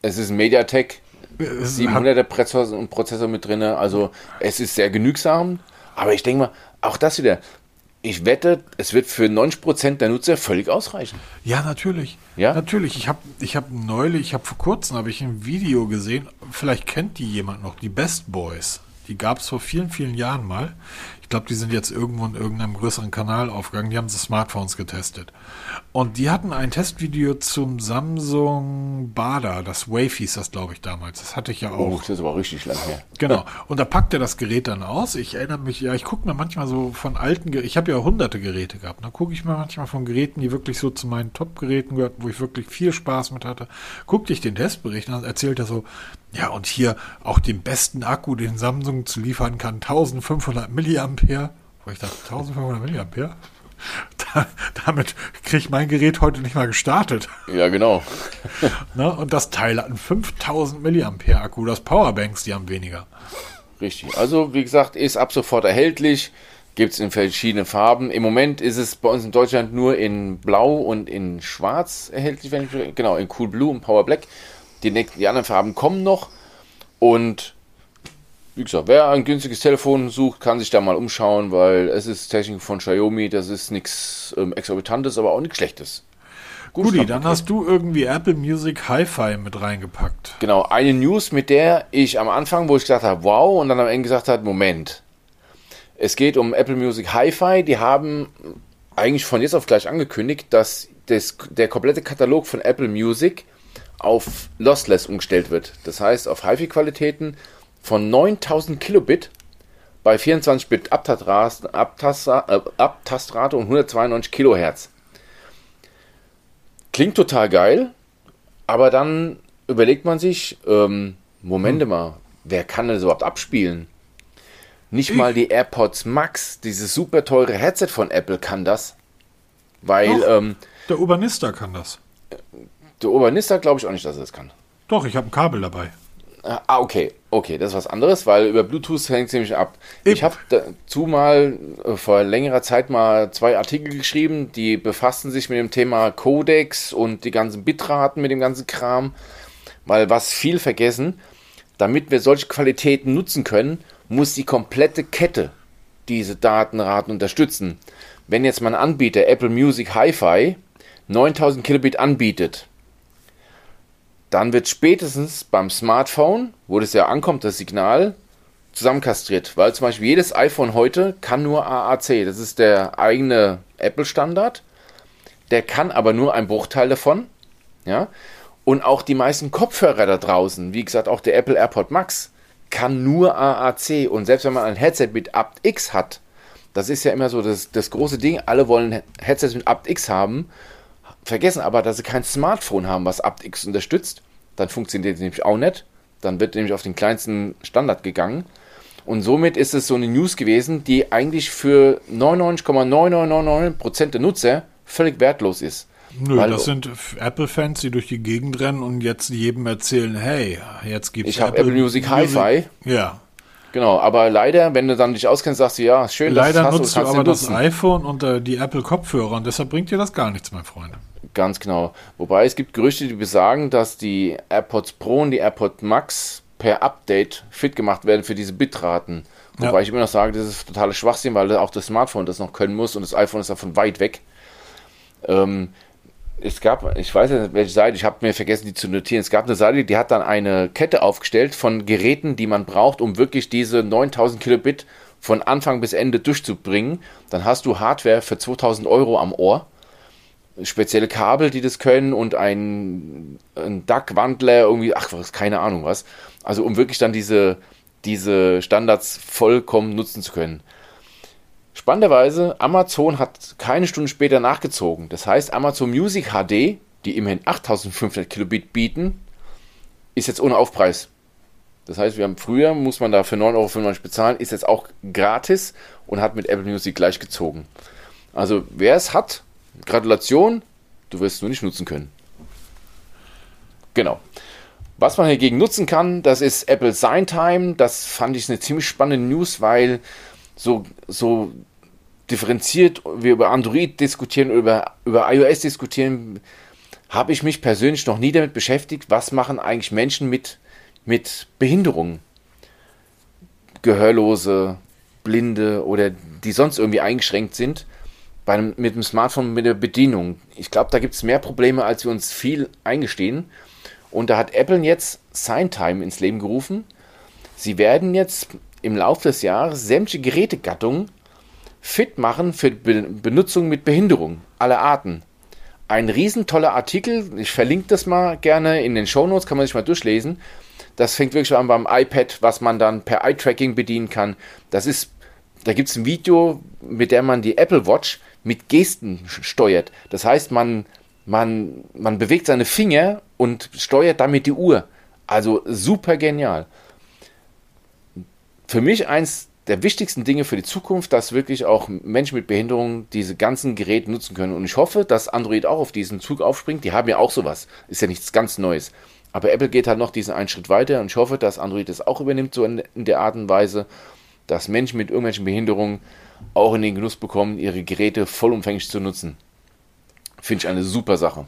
es ist ein Mediatek, Es hat, 700er Prozessor, und Prozessor mit drin, also es ist sehr genügsam. Aber ich denke mal, auch das wieder, ich wette, es wird für 90% der Nutzer völlig ausreichen. ja, natürlich. Ja? Natürlich. Ich habe ich hab neulich, ich habe vor kurzem habe ich ein Video gesehen, vielleicht kennt die jemand noch, die Best Boys. Die gab es vor vielen, vielen Jahren mal. Ich glaube, die sind jetzt irgendwo in irgendeinem größeren Kanal aufgegangen. Die haben so Smartphones getestet. Und die hatten ein Testvideo zum Samsung Bada. Das Wave hieß das, glaube ich, damals. Das hatte ich ja auch. Oh, das ist aber richtig lang her. Genau. Und da packt er das Gerät dann aus. Ich erinnere mich, ja, ich gucke mir manchmal so von alten, Ge- ich habe ja hunderte Geräte gehabt. Da gucke ich mir manchmal von Geräten, die wirklich so zu meinen Top-Geräten gehörten, wo ich wirklich viel Spaß mit hatte. Guckte ich den Testbericht und dann erzählt er so, ja, und hier auch den besten Akku, den Samsung zu liefern kann, 1500 Milliampere. Wo ich dachte, 1500 Milliampere? Da, damit kriege ich mein Gerät heute nicht mal gestartet. Ja, genau. Ne? Und das Teil hat einen 5000 Milliampere Akku. Das Powerbanks, die haben weniger. Richtig. Also, wie gesagt, ist ab sofort erhältlich. Gibt es in verschiedenen Farben. Im Moment ist es bei uns in Deutschland nur in Blau und in Schwarz erhältlich. Wenn ich, genau, in Cool Blue und Power Black. Die, nächsten- die anderen Farben kommen noch. Und wie gesagt, wer ein günstiges Telefon sucht, kann sich da mal umschauen, weil es ist Technik von Xiaomi. Das ist nichts ähm, Exorbitantes, aber auch nichts Schlechtes. Gut, Schnapp, dann hast du irgendwie Apple Music Hi-Fi mit reingepackt. Genau, eine News, mit der ich am Anfang, wo ich gesagt habe, wow, und dann am Ende gesagt habe, Moment. Es geht um Apple Music Hi-Fi. Die haben eigentlich von jetzt auf gleich angekündigt, dass das, der komplette Katalog von Apple Music auf Lossless umgestellt wird. Das heißt, auf HiFi-Qualitäten von 9000 Kilobit bei 24-Bit Abtastras- Abtasta- äh, Abtastrate und 192 Kilohertz. Klingt total geil, aber dann überlegt man sich, ähm, Momente mal, wer kann das überhaupt abspielen? Nicht Ich. mal die AirPods Max, dieses super teure Headset von Apple kann das. Weil Doch. ähm, Der Urbanista kann das. Der Urbanista glaube ich auch nicht, dass er das kann. Doch, ich habe ein Kabel dabei. Ah, okay, okay, das ist was anderes, weil über Bluetooth hängt es nämlich ab. Eben. Ich habe dazu mal äh, vor längerer Zeit mal zwei Artikel geschrieben, die befassten sich mit dem Thema Codecs und die ganzen Bitraten mit dem ganzen Kram, weil was viel vergessen, damit wir solche Qualitäten nutzen können, muss die komplette Kette diese Datenraten unterstützen. Wenn jetzt mein Anbieter Apple Music Hi-Fi 9000 Kilobit anbietet, dann wird spätestens beim Smartphone, wo das ja ankommt, das Signal, zusammenkastriert. Weil zum Beispiel jedes iPhone heute kann nur AAC. Das ist der eigene Apple-Standard. Der kann aber nur ein Bruchteil davon. Ja. Und auch die meisten Kopfhörer da draußen, wie gesagt, auch der Apple AirPod Max, kann nur AAC. Und selbst wenn man ein Headset mit aptX hat, das ist ja immer so das, das große Ding, alle wollen Headsets mit aptX haben, vergessen aber, dass sie kein Smartphone haben, was aptX unterstützt. Dann funktioniert es nämlich auch nicht. Dann wird nämlich auf den kleinsten Standard gegangen. somit ist es so eine News gewesen, die eigentlich für 99,9999% der Nutzer völlig wertlos ist. Nö, Weil- das sind Apple-Fans, die durch die Gegend rennen und jetzt jedem erzählen, hey, jetzt gibt's Ich hab Apple Music Hi-Fi. Ja. Genau, aber leider, wenn du dann dich auskennst, sagst du, ja, schön, dass Leider hast nutzt du aber du das iPhone und äh, die Apple-Kopfhörer und deshalb bringt dir das gar nichts, mein Freund. Ganz genau. Wobei es gibt Gerüchte, die besagen, dass die AirPods Pro und die AirPods Max per Update fit gemacht werden für diese Bitraten. Wobei Ja. ich immer noch sage, das ist totale Schwachsinn, weil auch das Smartphone das noch können muss und das iPhone ist davon weit weg. Ähm, es gab, ich weiß nicht, welche Seite, ich habe mir vergessen, die zu notieren. Es gab eine Seite, die hat dann eine Kette aufgestellt von Geräten, die man braucht, um wirklich diese 9000 Kilobit von Anfang bis Ende durchzubringen. Dann hast du Hardware für 2000 Euro am Ohr. Spezielle Kabel, die das können und ein, ein DAC-Wandler, irgendwie, ach, was, keine Ahnung was. Also um wirklich dann diese, diese Standards vollkommen nutzen zu können. Spannenderweise, Amazon hat keine Stunde später nachgezogen. Das heißt, Amazon Music HD, die immerhin 8500 Kilobit bieten, ist jetzt ohne Aufpreis. Das heißt, wir haben früher, muss man da für 9,95 Euro bezahlen, ist jetzt auch gratis und hat mit Apple Music gleichgezogen. Also, wer es hat, Gratulation, du wirst es nur nicht nutzen können. Genau. Was man hingegen nutzen kann, das ist Apple Sign Time. Das fand ich eine ziemlich spannende News, weil so, so differenziert wir über Android diskutieren, über, über iOS diskutieren, habe ich mich persönlich noch nie damit beschäftigt, was machen eigentlich Menschen mit, mit Behinderungen. Gehörlose, Blinde oder die sonst irgendwie eingeschränkt sind bei einem, mit dem Smartphone mit der Bedienung. Ich glaube, da gibt es mehr Probleme, als wir uns viel eingestehen. Und da hat Apple jetzt SignTime ins Leben gerufen. Sie werden jetzt im Laufe des Jahres sämtliche Gerätegattungen fit machen für Be Benutzung mit Behinderung aller Arten. Ein riesentoller Artikel, ich verlinke das mal gerne in den Shownotes, kann man sich mal durchlesen. Das fängt wirklich an beim iPad, was man dann per Eye-Tracking bedienen kann. Das ist, da gibt es ein Video, mit dem man die Apple Watch mit Gesten steuert. Das heißt, man, man, man bewegt seine Finger und steuert damit die Uhr. Also super genial. Für mich eins der wichtigsten Dinge für die Zukunft, dass wirklich auch Menschen mit Behinderung diese ganzen Geräte nutzen können. Und ich hoffe, dass Android auch auf diesen Zug aufspringt. Die haben ja auch sowas. Ist ja nichts ganz Neues. Aber Apple geht halt noch diesen einen Schritt weiter und ich hoffe, dass Android das auch übernimmt, so in der Art und Weise, dass Menschen mit irgendwelchen Behinderungen auch in den Genuss bekommen, ihre Geräte vollumfänglich zu nutzen. Finde ich eine super Sache.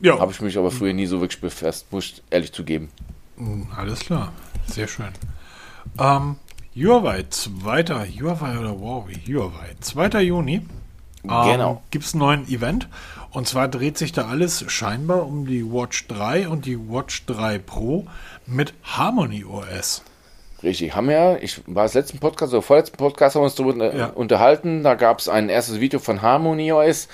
Ja. Habe ich mich aber früher nie so wirklich befasst, muss ich ehrlich zugeben. Hm, alles klar. Sehr schön. Ähm, Huawei, 2. Huawei oder Huawei? Huawei, 2. Juni. Ähm, genau. Gibt es einen neuen Event. Und zwar dreht sich da alles scheinbar um die Watch 3 und die Watch 3 Pro mit Harmony OS. Richtig, haben wir, ich war das letzten Podcast oder vorletzten Podcast haben wir uns darüber ja. unterhalten. Da gab es ein erstes Video von Harmony OS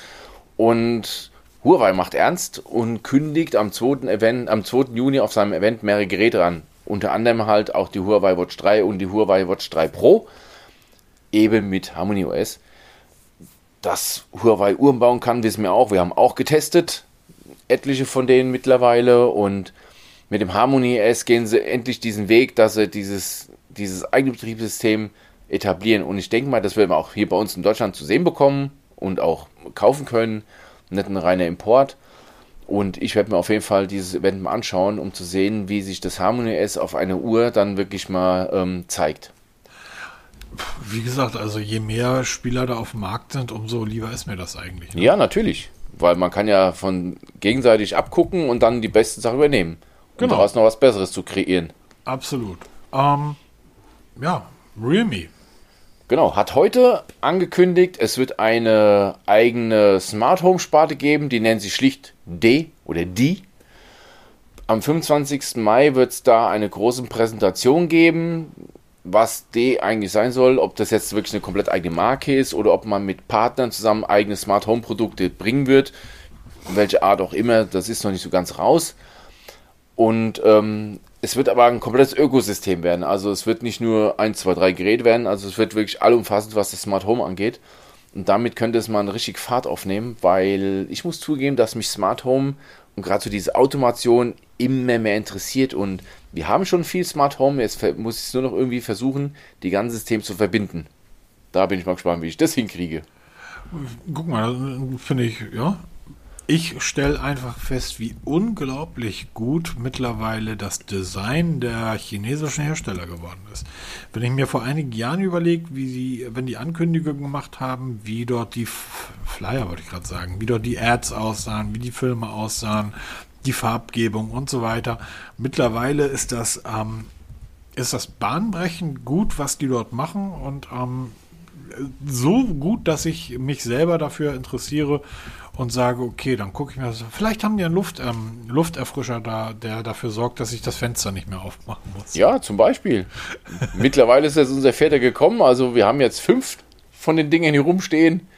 und Huawei macht ernst und kündigt am 2. Event, am 2. Juni auf seinem Event mehrere Geräte an. Unter anderem halt auch die Huawei Watch 3 und die Huawei Watch 3 Pro. Eben mit Harmony OS. Dass Huawei Uhren bauen kann, wissen wir auch. Wir haben auch getestet. Etliche von denen mittlerweile und mit dem Harmony S gehen sie endlich diesen Weg, dass sie dieses, dieses eigene Betriebssystem etablieren. Und ich denke mal, das werden wir auch hier bei uns in Deutschland zu sehen bekommen und auch kaufen können. Nicht ein reiner Import. Und ich werde mir auf jeden Fall dieses Event mal anschauen, um zu sehen, wie sich das Harmony S auf einer Uhr dann wirklich mal ähm, zeigt. Wie gesagt, also je mehr Spieler da auf dem Markt sind, umso lieber ist mir das eigentlich. Ne? Ja, natürlich. Weil man kann ja von gegenseitig abgucken und dann die besten Sachen übernehmen genau. um daraus noch was Besseres zu kreieren. Absolut. Ähm, ja, Realme. Genau, hat heute angekündigt, es wird eine eigene Smart Home Sparte geben, die nennt sich schlicht D oder D. Am 25. Mai wird es da eine große Präsentation geben, was D eigentlich sein soll, ob das jetzt wirklich eine komplett eigene Marke ist oder ob man mit Partnern zusammen eigene Smart Home Produkte bringen wird. Welche Art auch immer, das ist noch nicht so ganz raus. Und ähm, es wird aber ein komplettes Ökosystem werden. Also es wird nicht nur 1, 2, 3 Geräte werden, also es wird wirklich allumfassend, was das Smart Home angeht. Und damit könnte es mal eine richtig Fahrt aufnehmen, weil ich muss zugeben, dass mich Smart Home und gerade so diese Automation immer mehr interessiert. Und wir haben schon viel Smart Home, jetzt muss ich es nur noch irgendwie versuchen, die ganze System zu verbinden. Da bin ich mal gespannt, wie ich das hinkriege. Guck mal, finde ich, ja, ich stelle einfach fest, wie unglaublich gut mittlerweile das Design der chinesischen Hersteller geworden ist. Wenn ich mir vor einigen Jahren überlege, wie sie, wenn die Ankündigungen gemacht haben, wie dort die Flyer, wollte ich gerade sagen, wie dort die Ads aussahen, wie die Filme aussahen, die Farbgebung und so weiter. Mittlerweile ist das, ähm, ist das bahnbrechend gut, was die dort machen und ähm, so gut, dass ich mich selber dafür interessiere und sage, okay, dann gucke ich mir das. Vielleicht haben die einen Luft, ähm, Lufterfrischer da, der dafür sorgt, dass ich das Fenster nicht mehr aufmachen muss. Ja, zum Beispiel. Mittlerweile ist jetzt unser Vierter gekommen, also wir haben jetzt fünf von den Dingen hier rumstehen.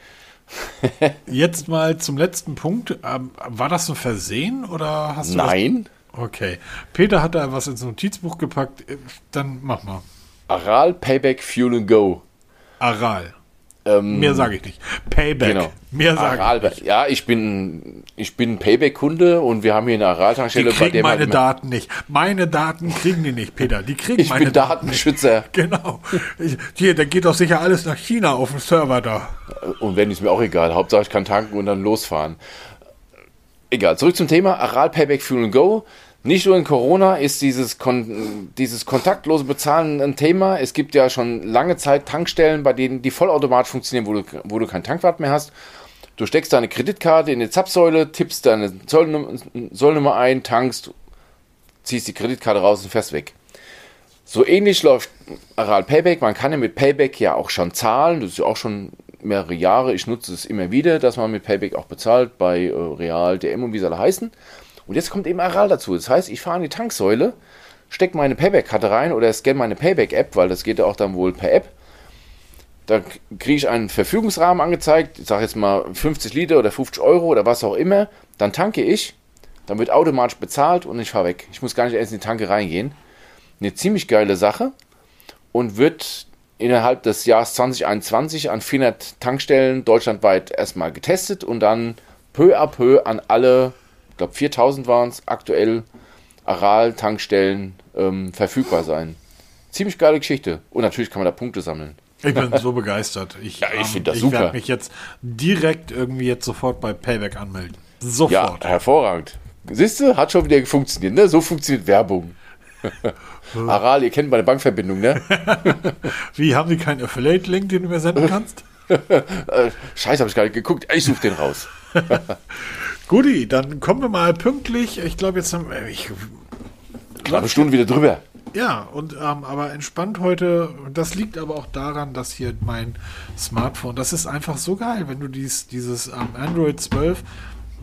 Jetzt mal zum letzten Punkt. Ähm, war das ein Versehen oder hast du Nein. Was? Okay. Peter hat da was ins Notizbuch gepackt. Äh, dann mach mal. Aral Payback Fuel and Go. Aral. Ähm, Mehr sage ich nicht. Payback. Genau. Mehr sage ich nicht. Ja, ich bin, ich bin Payback-Kunde und wir haben hier eine Die Aral-Tankstelle, bei kriegen der meine. Daten nicht. Meine Daten kriegen die nicht, Peter. Die kriegen Ich meine bin Daten nicht. Datenschützer. Genau. Ich- Hier, da geht doch sicher alles nach China auf dem Server da. Und wenn ist mir auch egal. Hauptsache ich kann tanken und dann losfahren. Egal, zurück zum Thema. Aral Payback Fuel and Go. Nicht nur in Corona ist dieses, Kon dieses kontaktlose Bezahlen ein Thema. Es gibt ja schon lange Zeit Tankstellen, bei denen die vollautomatisch funktionieren, wo du, wo du kein Tankwart mehr hast. Du steckst deine Kreditkarte in die Zapfsäule, tippst deine Zollnummer, Sollnummer ein, tankst, ziehst die Kreditkarte raus und fährst weg. So ähnlich läuft Aral Payback. Man kann ja mit Payback ja auch schon zahlen. Das ist ja auch schon mehrere Jahre. Ich nutze es immer wieder, dass man mit Payback auch bezahlt bei äh, Real, DM und wie sie alle heißen. Und jetzt kommt eben Aral dazu. Das heißt, ich fahre an die Tanksäule, stecke meine Payback-Karte rein oder scanne meine Payback-App, weil das geht ja auch dann wohl per App. Da kriege ich einen Verfügungsrahmen angezeigt, ich sage jetzt mal 50 Liter oder 50 Euro oder was auch immer. Dann tanke ich, dann wird automatisch bezahlt und ich fahre weg. Ich muss gar nicht erst in die Tanke reingehen. Eine ziemlich geile Sache und wird innerhalb des Jahres 2021 an 400 Tankstellen deutschlandweit erstmal getestet und dann peu à peu an alle, glaube 4000 waren es, aktuell Aral-Tankstellen ähm, verfügbar sein. Ziemlich geile Geschichte. Und natürlich kann man da Punkte sammeln. Ich bin so begeistert. Ich, Ja, ich ähm, find das ich super. werde mich jetzt direkt irgendwie jetzt sofort bei Payback anmelden. Ja, Sofort. hervorragend. Siehst du, hat schon wieder funktioniert, ne? So funktioniert Werbung. Aral, ihr kennt meine Bankverbindung, ne? Wie, haben die keinen Affiliate-Link, den du mir senden kannst? Äh, Scheiße, habe ich gar nicht geguckt. Ich suche den raus. Guti, dann kommen wir mal pünktlich. Ich glaube, jetzt haben wir. Ich, Knappe Stunde wieder drüber. ja, und ähm, aber entspannt heute. Das liegt aber auch daran, dass hier mein Smartphone, das ist einfach so geil, wenn du dies, dieses ähm, Android 12,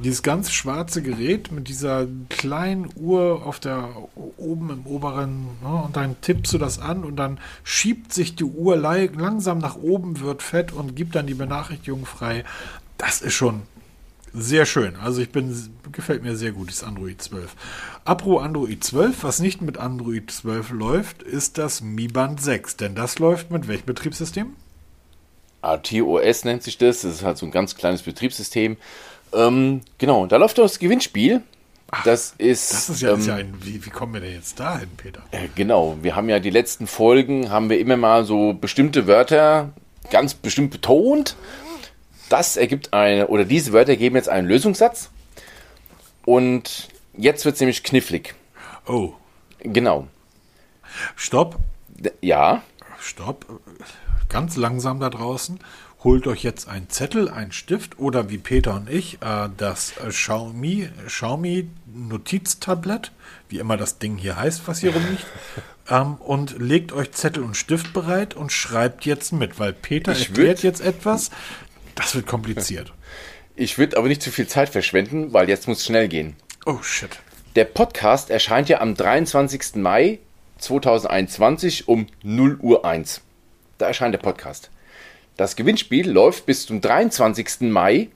dieses ganz schwarze Gerät mit dieser kleinen Uhr auf der oben im oberen, ne, und dann tippst du das an und dann schiebt sich die Uhr langsam nach oben, wird fett und gibt dann die Benachrichtigung frei. Das ist schon sehr schön. Also ich bin, gefällt mir sehr gut, das Android 12. Apro Android 12, was nicht mit Android 12 läuft, ist das Mi Band 6. Denn das läuft mit welchem Betriebssystem? RTOS nennt sich das. Das ist halt so ein ganz kleines Betriebssystem. Ähm, genau, da läuft das Gewinnspiel. Das ist, Das ist ja, ähm, ist ja ein, wie, wie kommen wir denn jetzt dahin, Peter? äh, genau. Wir haben ja die letzten Folgen, haben wir immer mal so bestimmte Wörter ganz bestimmt betont. Das ergibt eine, oder diese Wörter geben jetzt einen Lösungssatz. Und jetzt wird es nämlich knifflig. Oh, Genau. stopp, D- Ja, stopp. Ganz langsam da draußen. Holt euch jetzt einen Zettel, einen Stift oder wie Peter und ich äh, das äh, Xiaomi, Xiaomi Notiztablett, wie immer das Ding hier heißt, was hier rumliegt. Ähm, und legt euch Zettel und Stift bereit und schreibt jetzt mit, weil Peter Ich erklärt jetzt etwas. Das wird kompliziert. ich würde aber nicht zu viel Zeit verschwenden, weil jetzt muss es schnell gehen. Oh shit. Der Podcast erscheint ja am 23. Mai 2021 um 0 Uhr 1. Da erscheint der Podcast. Das Gewinnspiel läuft bis zum 23. Mai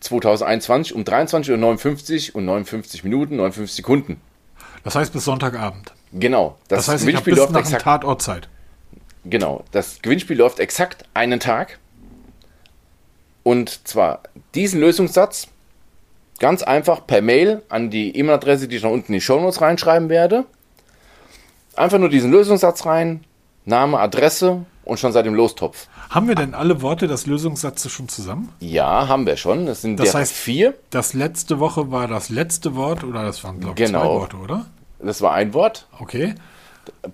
2021 um 23.59 Uhr und 59 Minuten, 59 Sekunden. Das heißt bis Sonntagabend. Genau. Das, heißt, ich habe Gewinnspiel bis läuft nach exakt. Tatort Zeit. Genau. Das Gewinnspiel läuft exakt einen Tag. Und zwar diesen Lösungssatz ganz einfach per Mail an die E-Mail-Adresse, die ich noch unten in die Shownotes reinschreiben werde. Einfach nur diesen Lösungssatz rein, Name, Adresse und schon seit dem Lostopf. Haben wir denn alle Worte des Lösungssatzes schon zusammen? Ja, haben wir schon. Das sind Das heißt- vier. Das letzte Woche war das letzte Wort oder das waren, glaube ich, zwei Genau. Worte, oder? Das war ein Wort. Okay.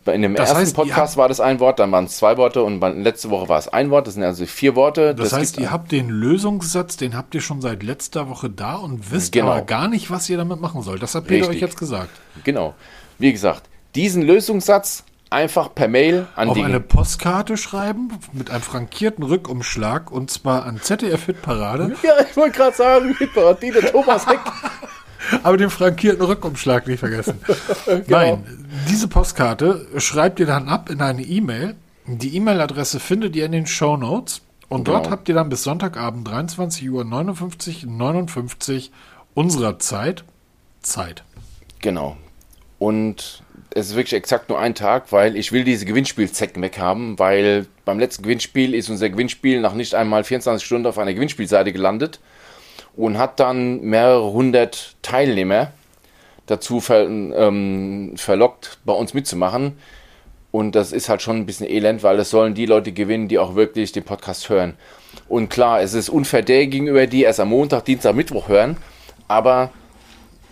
In dem Das ersten heißt, ihr Podcast habt- war das ein Wort, dann waren es zwei Worte und letzte Woche war es ein Wort. Das sind also vier Worte. Das, heißt, gibt- ihr habt den Lösungssatz, den habt ihr schon seit letzter Woche da und wisst Genau. aber gar nicht, was ihr damit machen sollt. Das hat Peter Richtig. euch jetzt gesagt. Genau. Wie gesagt, diesen Lösungssatz einfach per Mail an Auf die. eine Postkarte schreiben mit einem frankierten Rückumschlag und zwar an ZDF Hitparade, ja, ich wollte gerade sagen, Hitparade, der Thomas Heck. aber den frankierten Rückumschlag nicht vergessen. Genau. Nein, diese Postkarte schreibt ihr dann ab in eine E-Mail. Die E-Mail-Adresse findet ihr in den Show Notes Und Genau. dort habt ihr dann bis Sonntagabend 23 Uhr 59, 59 unserer Zeit Zeit. Genau. Und es ist wirklich exakt nur ein Tag, weil ich will diese Gewinnspielzecken weghaben, weil beim letzten Gewinnspiel ist unser Gewinnspiel nach nicht einmal 24 Stunden auf einer Gewinnspielseite gelandet und hat dann mehrere hundert Teilnehmer dazu ver, ähm, verlockt, bei uns mitzumachen. Und das ist halt schon ein bisschen elend, weil es sollen die Leute gewinnen, die auch wirklich den Podcast hören. Und klar, es ist unfair der gegenüber, die erst am Montag, Dienstag, Mittwoch hören. Aber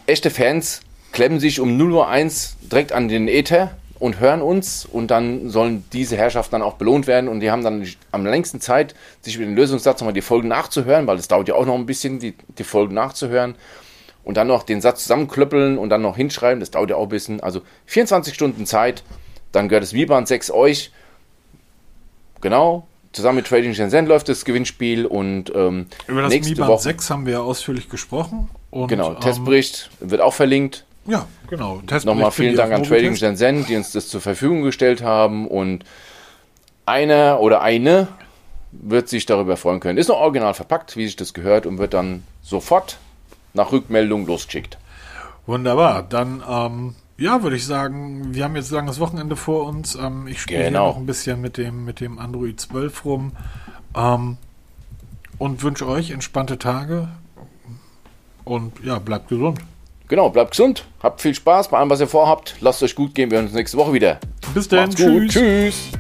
echte Fans klemmen sich um 0.01 Uhr direkt an den Äther und hören uns und dann sollen diese Herrschaften dann auch belohnt werden. Und die haben dann am längsten Zeit, sich über den Lösungssatz nochmal die Folgen nachzuhören, weil es dauert ja auch noch ein bisschen, die, die Folgen nachzuhören. Und dann noch den Satz zusammenklöppeln und dann noch hinschreiben, das dauert ja auch ein bisschen, also 24 Stunden Zeit, dann gehört das Viban 6 euch, genau, zusammen mit Trading Shenzhen läuft das Gewinnspiel und ähm, Über das nächste Mi Band Woche, 6 haben wir ja ausführlich gesprochen. Und, genau, ähm, Testbericht wird auch verlinkt, Ja, genau. Nochmal vielen Dank an Trading. Shenzhen, die uns das zur Verfügung gestellt haben. Und einer oder eine wird sich darüber freuen können. Ist noch original verpackt, wie sich das gehört, und wird dann sofort nach Rückmeldung losgeschickt. Wunderbar. Dann, ähm, ja, würde ich sagen, wir haben jetzt ein langes Wochenende vor uns. Ähm, ich spiele Genau. noch ein bisschen mit dem, mit dem Android 12 rum. Ähm, und wünsche euch entspannte Tage. Und ja, bleibt gesund. Genau, bleibt gesund, habt viel Spaß bei allem, was ihr vorhabt. Lasst euch gut gehen, wir hören uns nächste Woche wieder. Bis dann. Gut. Tschüss.